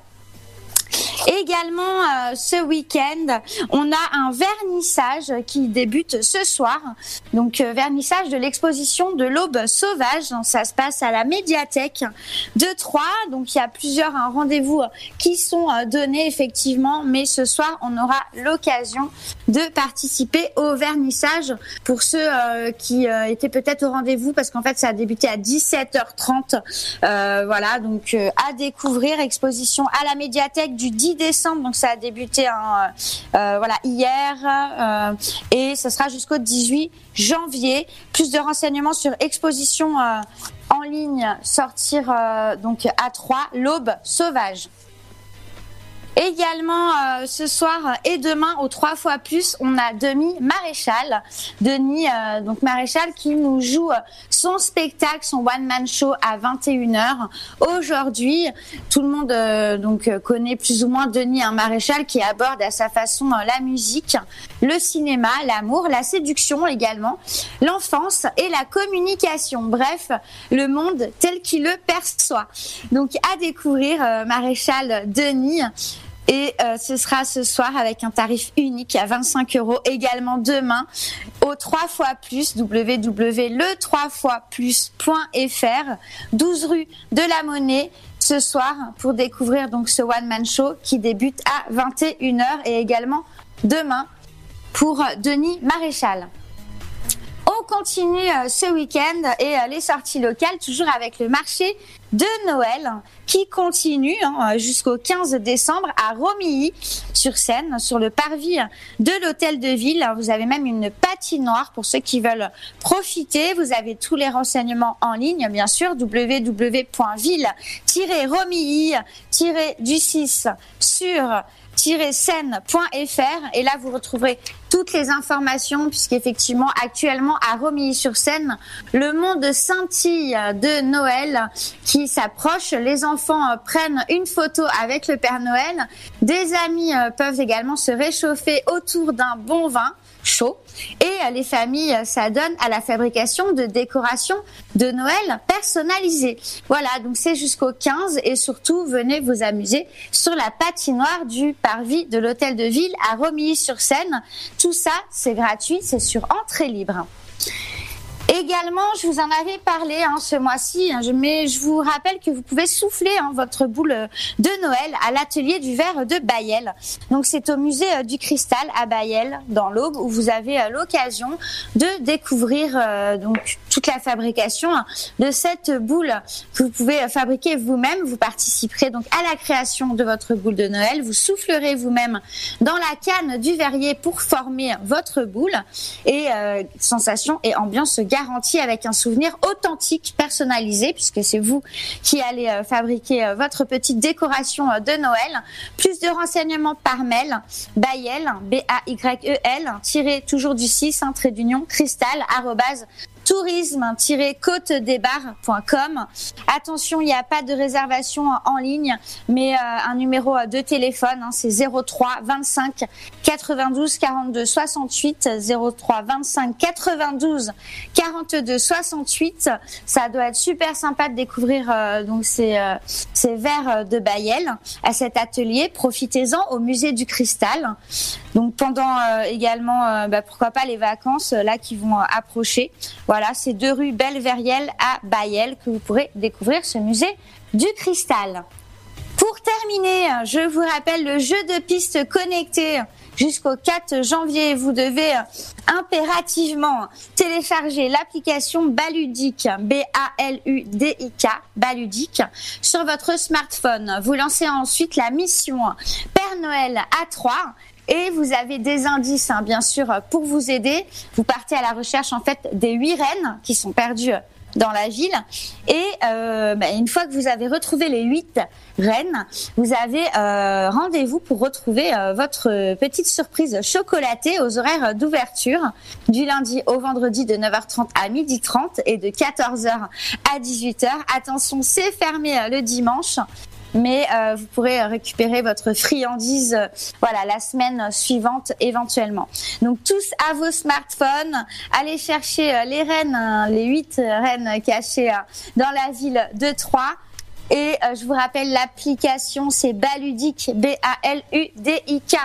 Également euh, ce week-end, on a un vernissage qui débute ce soir. Donc euh, vernissage de l'exposition de l'aube sauvage. Ça se passe à la médiathèque de Troyes. Donc il y a plusieurs hein, rendez-vous qui sont euh, donnés effectivement, mais ce soir on aura l'occasion de participer au vernissage pour ceux qui étaient peut-être au rendez-vous parce qu'en fait ça a débuté à 17h30. Euh, voilà, donc à découvrir exposition à la médiathèque du 10 décembre. Donc ça a débuté hein, euh, voilà hier euh, et ce sera jusqu'au 18 janvier. Plus de renseignements sur exposition euh, en ligne sortir euh, donc à 3 l'aube sauvage. Également euh, ce soir et demain au trois fois plus, on a Demi Maréchal, Denis euh, donc Maréchal qui nous joue son spectacle, son one man show à 21h aujourd'hui. Tout le monde euh, donc connaît plus ou moins Denis un Maréchal qui aborde à sa façon la musique, le cinéma, l'amour, la séduction également, l'enfance et la communication. Bref, le monde tel qu'il le perçoit. Donc à découvrir euh, Maréchal Denis. Et euh, ce sera ce soir avec un tarif unique à 25 euros. Également demain au 3 fois plus www.le3foisplus.fr 12 rue de la Monnaie ce soir pour découvrir donc ce one man show qui débute à 21h et également demain pour Denis Maréchal. On continue euh, ce week-end et euh, les sorties locales, toujours avec le marché de Noël qui continue hein, jusqu'au 15 décembre à Romilly sur Seine, sur le parvis de l'hôtel de ville. Vous avez même une patinoire pour ceux qui veulent profiter. Vous avez tous les renseignements en ligne, bien sûr, www.ville-romilly-du6 sur scène.fr et là vous retrouverez toutes les informations puisqu'effectivement actuellement à Romilly-sur-Seine, le monde scintille de Noël qui s'approche. Les enfants prennent une photo avec le Père Noël. Des amis euh, peuvent également se réchauffer autour d'un bon vin chaud et euh, les familles euh, s'adonnent à la fabrication de décorations de Noël personnalisées. Voilà, donc c'est jusqu'au 15 et surtout venez vous amuser sur la patinoire du parvis de l'hôtel de ville à Romilly-sur-Seine. Tout ça, c'est gratuit, c'est sur entrée libre. Également, je vous en avais parlé hein, ce mois-ci, hein, mais je vous rappelle que vous pouvez souffler hein, votre boule de Noël à l'atelier du verre de Bayel. Donc c'est au musée euh, du cristal à Bayel, dans l'Aube, où vous avez euh, l'occasion de découvrir euh, donc toute la fabrication hein, de cette boule que vous pouvez fabriquer vous-même. Vous participerez donc à la création de votre boule de Noël. Vous soufflerez vous-même dans la canne du verrier pour former votre boule et euh, sensation et ambiance garantie avec un souvenir authentique, personnalisé, puisque c'est vous qui allez euh, fabriquer euh, votre petite décoration euh, de Noël. Plus de renseignements par mail, Bayel, B-A-Y-E-L, tiré toujours du 6, un trait d'union, cristal, arrobase, tourisme-côte-des-barres.com. Attention, il n'y a pas de réservation en ligne, mais euh, un numéro de téléphone, hein, c'est 03 25 92 42 68 03 25 92 42 68. Ça doit être super sympa de découvrir euh, donc ces, euh, ces verres de Bayel à cet atelier. Profitez-en au musée du cristal. Donc pendant euh, également, euh, bah, pourquoi pas les vacances euh, là qui vont approcher. Voilà, c'est deux rue Belleverriel à Bayel que vous pourrez découvrir ce musée du cristal. Pour terminer, je vous rappelle le jeu de pistes connecté jusqu'au 4 janvier. Vous devez impérativement télécharger l'application Baludic, B-A-L-U-D-I-K, sur votre smartphone. Vous lancez ensuite la mission Père Noël à 3 et vous avez des indices, hein, bien sûr, pour vous aider. Vous partez à la recherche, en fait, des huit reines qui sont perdues dans la ville. Et euh, bah, une fois que vous avez retrouvé les huit reines, vous avez euh, rendez-vous pour retrouver euh, votre petite surprise chocolatée aux horaires d'ouverture du lundi au vendredi de 9h30 à 12h30 et de 14h à 18h. Attention, c'est fermé euh, le dimanche mais euh, vous pourrez récupérer votre friandise euh, voilà la semaine suivante éventuellement. Donc tous à vos smartphones, allez chercher euh, les rennes, hein, les huit rennes cachées euh, dans la ville de Troyes. Et je vous rappelle l'application, c'est Baludic, B-A-L-U-D-I-K.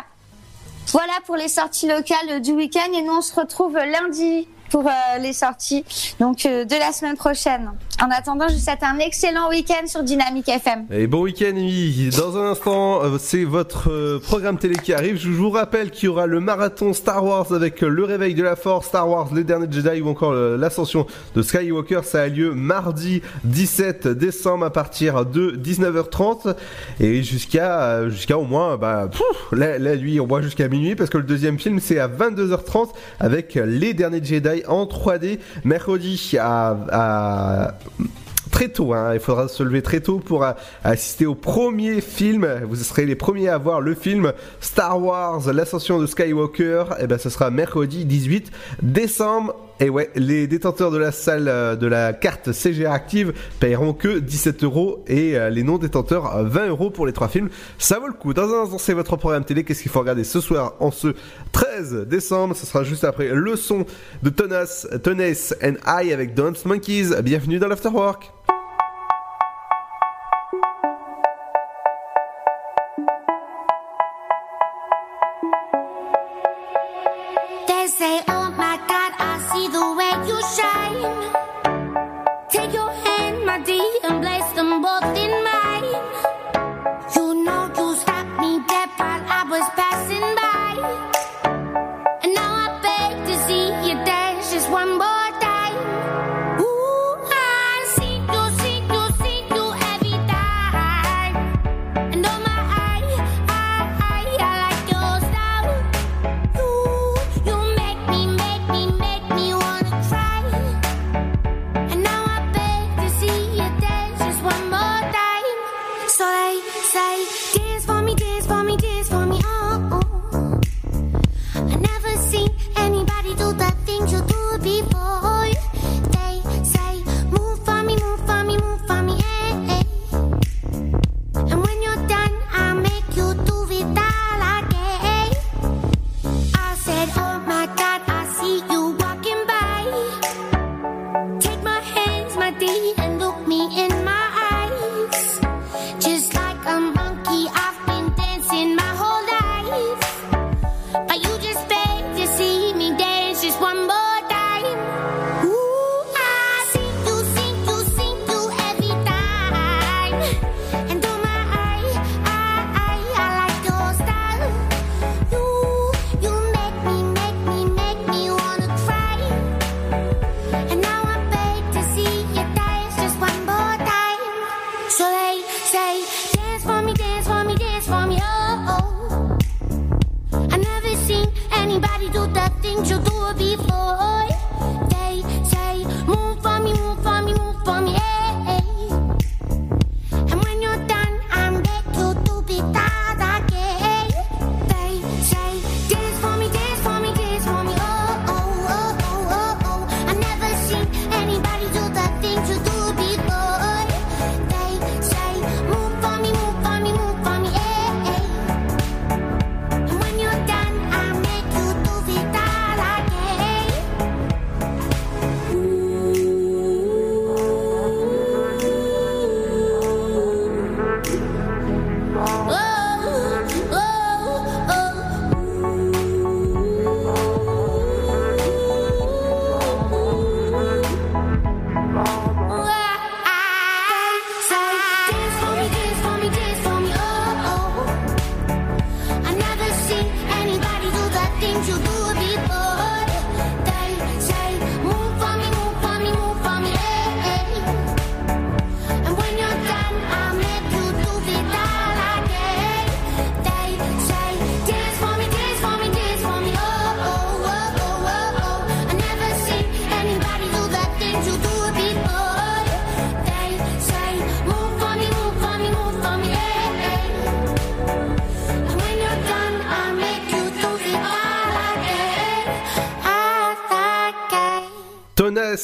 Voilà pour les sorties locales du week-end et nous on se retrouve lundi pour euh, les sorties donc euh, de la semaine prochaine. En attendant, je vous souhaite un excellent week-end sur Dynamique FM. Et bon week-end, Amy. Dans un instant, euh, c'est votre programme télé qui arrive. Je vous rappelle qu'il y aura le marathon Star Wars avec le réveil de la Force, Star Wars, les derniers Jedi ou encore l'ascension de Skywalker. Ça a lieu mardi 17 décembre à partir de 19h30 et jusqu'à jusqu'à au moins bah pouf, la, la nuit, on voit jusqu'à minuit parce que le deuxième film c'est à 22h30 avec les derniers Jedi en 3D mercredi très tôt. Hein. Il faudra se lever très tôt pour euh, assister au premier film. Vous serez les premiers à voir le film Star Wars, l'ascension de Skywalker. Et ben, ce sera mercredi 18 décembre. Et ouais, les détenteurs de la salle euh, de la carte CGA active paieront que 17 euros et euh, les non-détenteurs euh, 20 euros pour les trois films. Ça vaut le coup. Dans un instant, c'est votre programme télé. Qu'est-ce qu'il faut regarder ce soir en ce 13 décembre? Ce sera juste après le son de Tonas, Tones and I avec Dance Monkeys. Bienvenue dans l'Afterwork.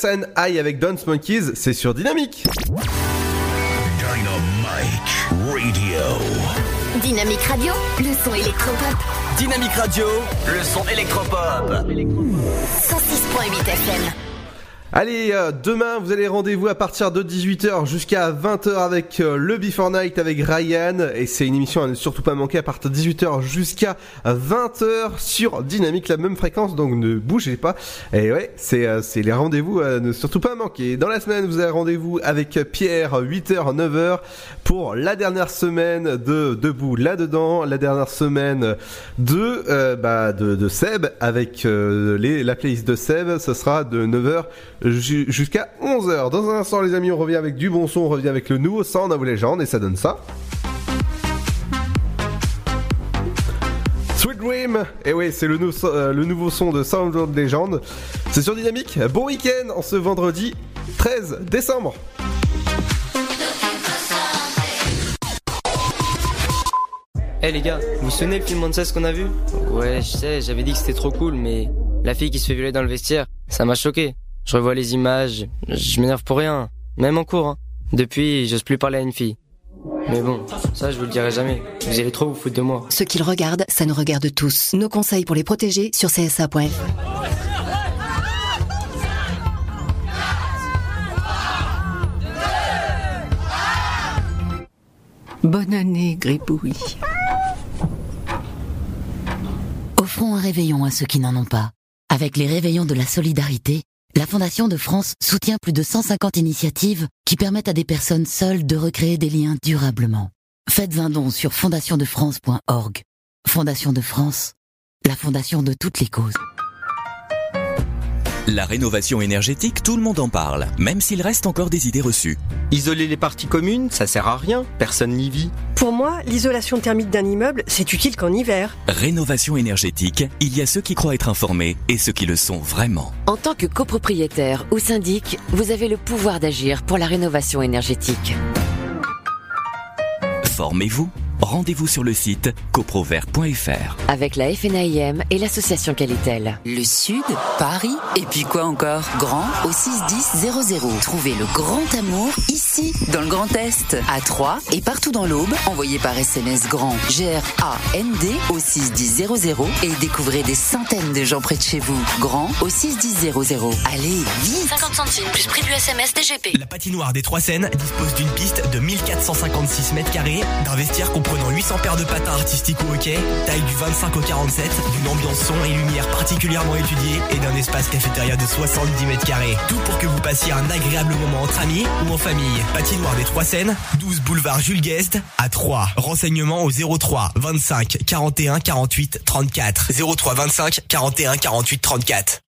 And I avec Dance Monkeys, c'est sur Dynamique. Dynamite Radio. Dynamique Radio, le son électropop. Dynamique Radio, le son électropop. 106.8 FM. Allez, euh, demain, vous allez rendez-vous à partir de 18h jusqu'à 20h avec euh, le Before Night avec Ryan. Et c'est une émission à ne surtout pas manquer à partir de 18h jusqu'à 20h sur Dynamique, la même fréquence. Donc ne bougez pas. Et ouais, c'est euh, les rendez-vous à ne surtout pas manquer. Dans la semaine, vous avez rendez-vous avec Pierre, 8h, 9h pour la dernière semaine de Debout là-dedans. La dernière semaine de, euh, bah, de, de Seb avec les, la playlist de Seb. Ce sera de 9h ju- jusqu'à 11h. Dans un instant, les amis, on revient avec du bon son, on revient avec le nouveau Sound of Legend et ça donne ça. Sweet Dream, et oui, c'est euh, le nouveau son de Sound of Legend. C'est sur Dynamique. Bon week-end en ce vendredi 13 décembre. Eh les gars, vous vous souvenez le film Monsters qu'on a vu? Ouais, je sais, j'avais dit que c'était trop cool, mais la fille qui se fait violer dans le vestiaire, ça m'a choqué. Je revois les images, je m'énerve pour rien, même en cours. Hein. Depuis, j'ose plus parler à une fille. Mais bon, ça je vous le dirai jamais. Vous allez trop vous foutre de moi. Ce qu'ils regardent, ça nous regarde tous. Nos conseils pour les protéger sur csa.fr. Bonne année, Gribouille. Offrons un réveillon à ceux qui n'en ont pas. Avec les réveillons de la solidarité, la Fondation de France soutient plus de 150 initiatives qui permettent à des personnes seules de recréer des liens durablement. Faites un don sur fondationdefrance.org. Fondation de France, la fondation de toutes les causes. La rénovation énergétique, tout le monde en parle, même s'il reste encore des idées reçues. Isoler les parties communes, ça sert à rien, personne n'y vit. Pour moi, l'isolation thermique d'un immeuble, c'est utile qu'en hiver. Rénovation énergétique, il y a ceux qui croient être informés et ceux qui le sont vraiment. En tant que copropriétaire ou syndic, vous avez le pouvoir d'agir pour la rénovation énergétique. Formez-vous. Rendez-vous sur le site coprovert.fr. Avec la FNAIM et l'association Qualitel. Le Sud, Paris, et puis quoi encore? Grand au 61000. Trouvez le grand amour ici, dans le Grand Est, à Troyes et partout dans l'Aube. Envoyez par SMS grand G-R-A-N-D au 61000 et découvrez des centaines de gens près de chez vous. Grand au 61000. Allez, vite 50 centimes plus prix du SMS DGP. La patinoire des Trois Seines dispose d'une piste de 1456 mètres carrés, d'un vestiaire comprenant 800 paires de patins artistiques au hockey, taille du 25 au 47, d'une ambiance son et lumière particulièrement étudiée et d'un espace cafétéria de 70 mètres carrés. Tout pour que vous passiez un agréable moment entre amis ou en famille. Patinoire des Trois Seines, 12 boulevard Jules Guest à 3. Renseignements au 03 25 41 48 34. 03 25 41 48 34.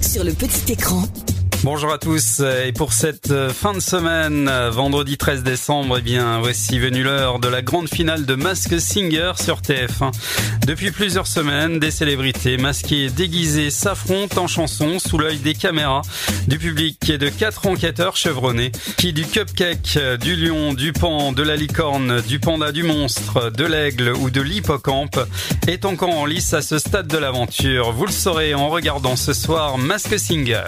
sur le petit écran. Bonjour à tous et pour cette euh, fin de semaine, euh, vendredi 13 décembre, eh bien voici venue l'heure de la grande finale de Mask Singer sur TF1. Depuis plusieurs semaines, des célébrités masquées déguisées s'affrontent en chanson sous l'œil des caméras, du public et de quatre enquêteurs chevronnés qui du cupcake, euh, du lion, du pan, de la licorne, du panda, du monstre, de l'aigle ou de l'hippocampe est encore en lice à ce stade de l'aventure. Vous le saurez en regardant ce soir Mask Singer.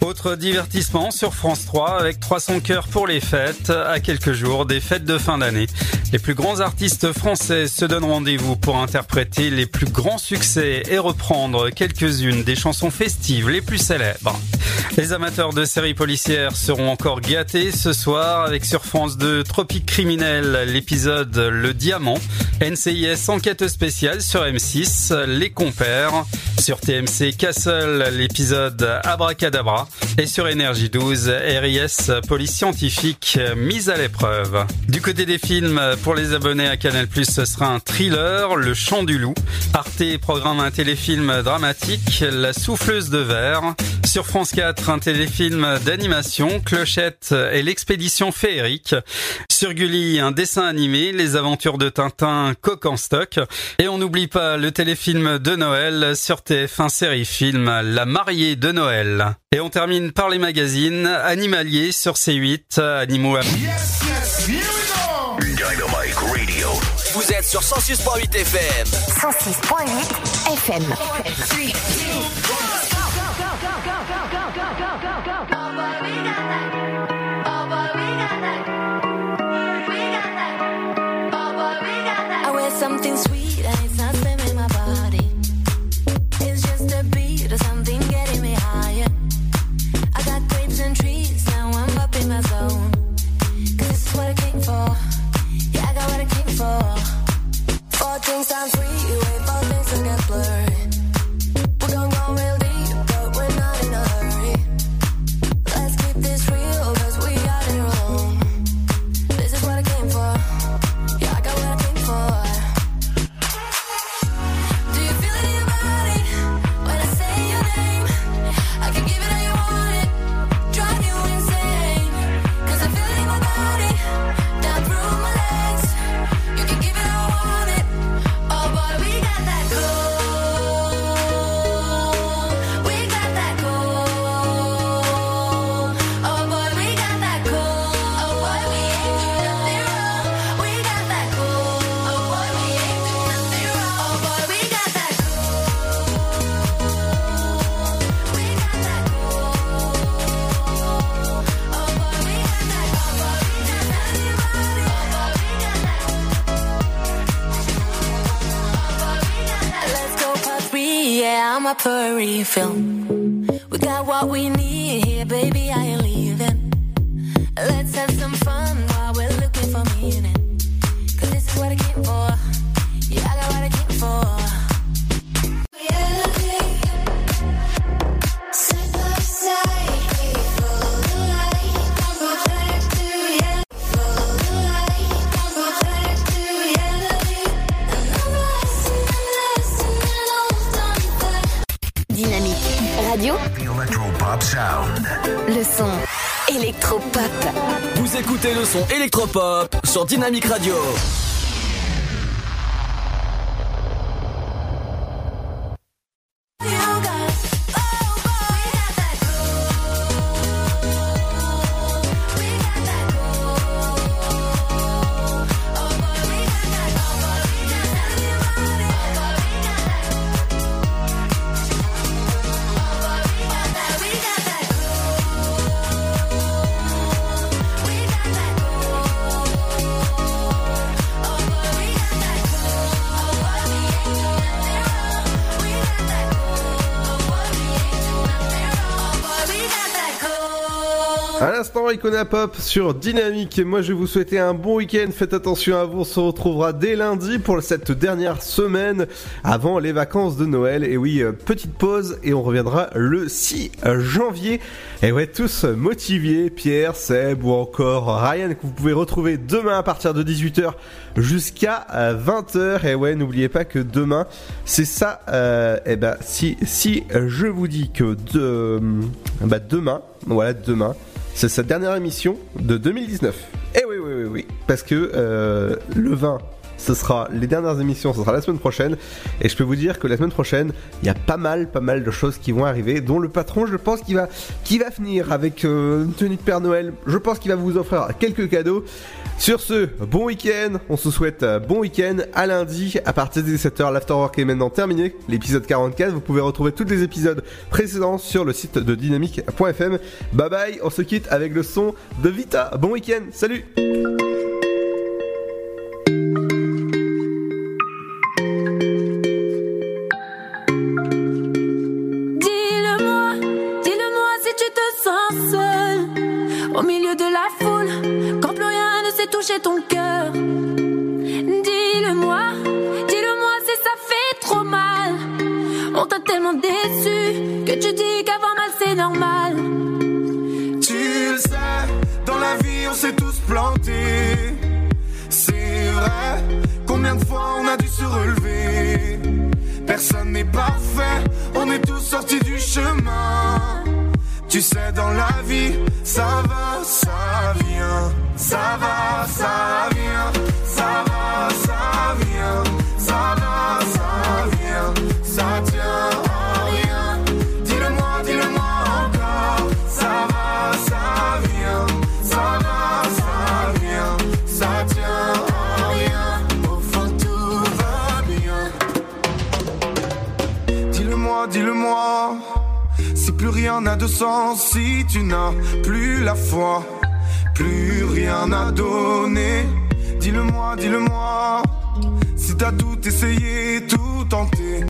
Autre divertissement sur France 3 avec 300 cœurs pour les fêtes à quelques jours des fêtes de fin d'année. Les plus grands artistes français se donnent rendez-vous pour interpréter les plus grands succès et reprendre quelques-unes des chansons festives les plus célèbres. Les amateurs de séries policières seront encore gâtés ce soir avec sur France 2 Tropique criminel, l'épisode Le Diamant, NCIS Enquête spéciale sur M6, Les Compères, sur TMC Castle, l'épisode Abracadabra, et sur Énergie 12, RIS Police Scientifique mise à l'épreuve. Du côté des films, pour les abonnés à Canal+, ce sera un thriller, Le Chant du Loup. Arte programme un téléfilm dramatique, La Souffleuse de verre. Sur France 4, un téléfilm d'animation, Clochette et l'expédition féerique. Sur Gulli, un dessin animé, Les aventures de Tintin, Coq en stock. Et on n'oublie pas le téléfilm de Noël sur TF1 série film, La mariée de Noël. Et on termine par les magazines, Animalier sur C8, Animaux à... Dynamite Radio. Vous êtes sur 106.8 FM. 106.8 FM. something sweet and it's not my body. It's just a beat or something getting me higher. I got grapes and trees, now I'm up in my this is what I came for. Yeah, I got what I came for. Things I'm free, wait, things I got blurred. I'm up for a refill. We got what we need here, baby. I ain't leaving. Let's have some fun while we're looking for meaning. Cause this is what I came for. Yeah, I got what I came for. Sound. le son électropop. Vous écoutez le son électropop sur Dynamique Radio. Icona Pop sur Dynamique. Et moi, je vais vous souhaiter un bon week-end. Faites attention à vous. On se retrouvera dès lundi pour cette dernière semaine avant les vacances de Noël. Et oui, euh, petite pause et on reviendra le 6 janvier. Et ouais, tous motivés. Pierre, Seb ou encore Ryan que vous pouvez retrouver demain à partir de 18h jusqu'à 20h. Et ouais, n'oubliez pas que demain, c'est ça. Euh, et ben, si, si je vous dis que bah, demain, voilà, demain, c'est sa dernière émission de 2019. Eh oui, oui, oui, oui. Parce que euh, le 20, ce sera les dernières émissions, ce sera la semaine prochaine. Et je peux vous dire que la semaine prochaine, il y a pas mal, pas mal de choses qui vont arriver, dont le patron, je pense, qui va, qui va venir avec euh, une tenue de Père Noël. Je pense qu'il va vous offrir quelques cadeaux. Sur ce, bon week-end. On se souhaite euh, bon week-end à lundi à partir des 17h. L'afterwork est maintenant terminé. L'épisode 44. Vous pouvez retrouver tous les épisodes précédents sur le site de dynamique.fm. Bye bye. On se quitte avec le son de Vita. Bon week-end. Salut. Au milieu de la foule quand plus rien ne sait toucher ton cœur. Dis-le-moi, dis-le-moi si ça fait trop mal. On t'a tellement déçu que tu dis qu'avoir mal c'est normal. Tu le sais, dans la vie on s'est tous plantés. C'est vrai, combien de fois on a dû se relever? Personne n'est parfait, on est tous sortis du chemin. Tu sais, dans la vie, ça va, ça vient. Ça va, ça vient. Ça va, ça vient. Ça va, ça vient. Ça tient rien. Dis-le-moi, dis-le-moi encore. Ça va, ça vient. Ça va, ça vient. Ça tient rien. Au fond, tout va bien. Dis-le-moi, dis-le-moi. Plus rien n'a de sens, si tu n'as plus la foi, plus rien à donner. Dis-le-moi, dis-le-moi. Si t'as tout essayé, tout tenté.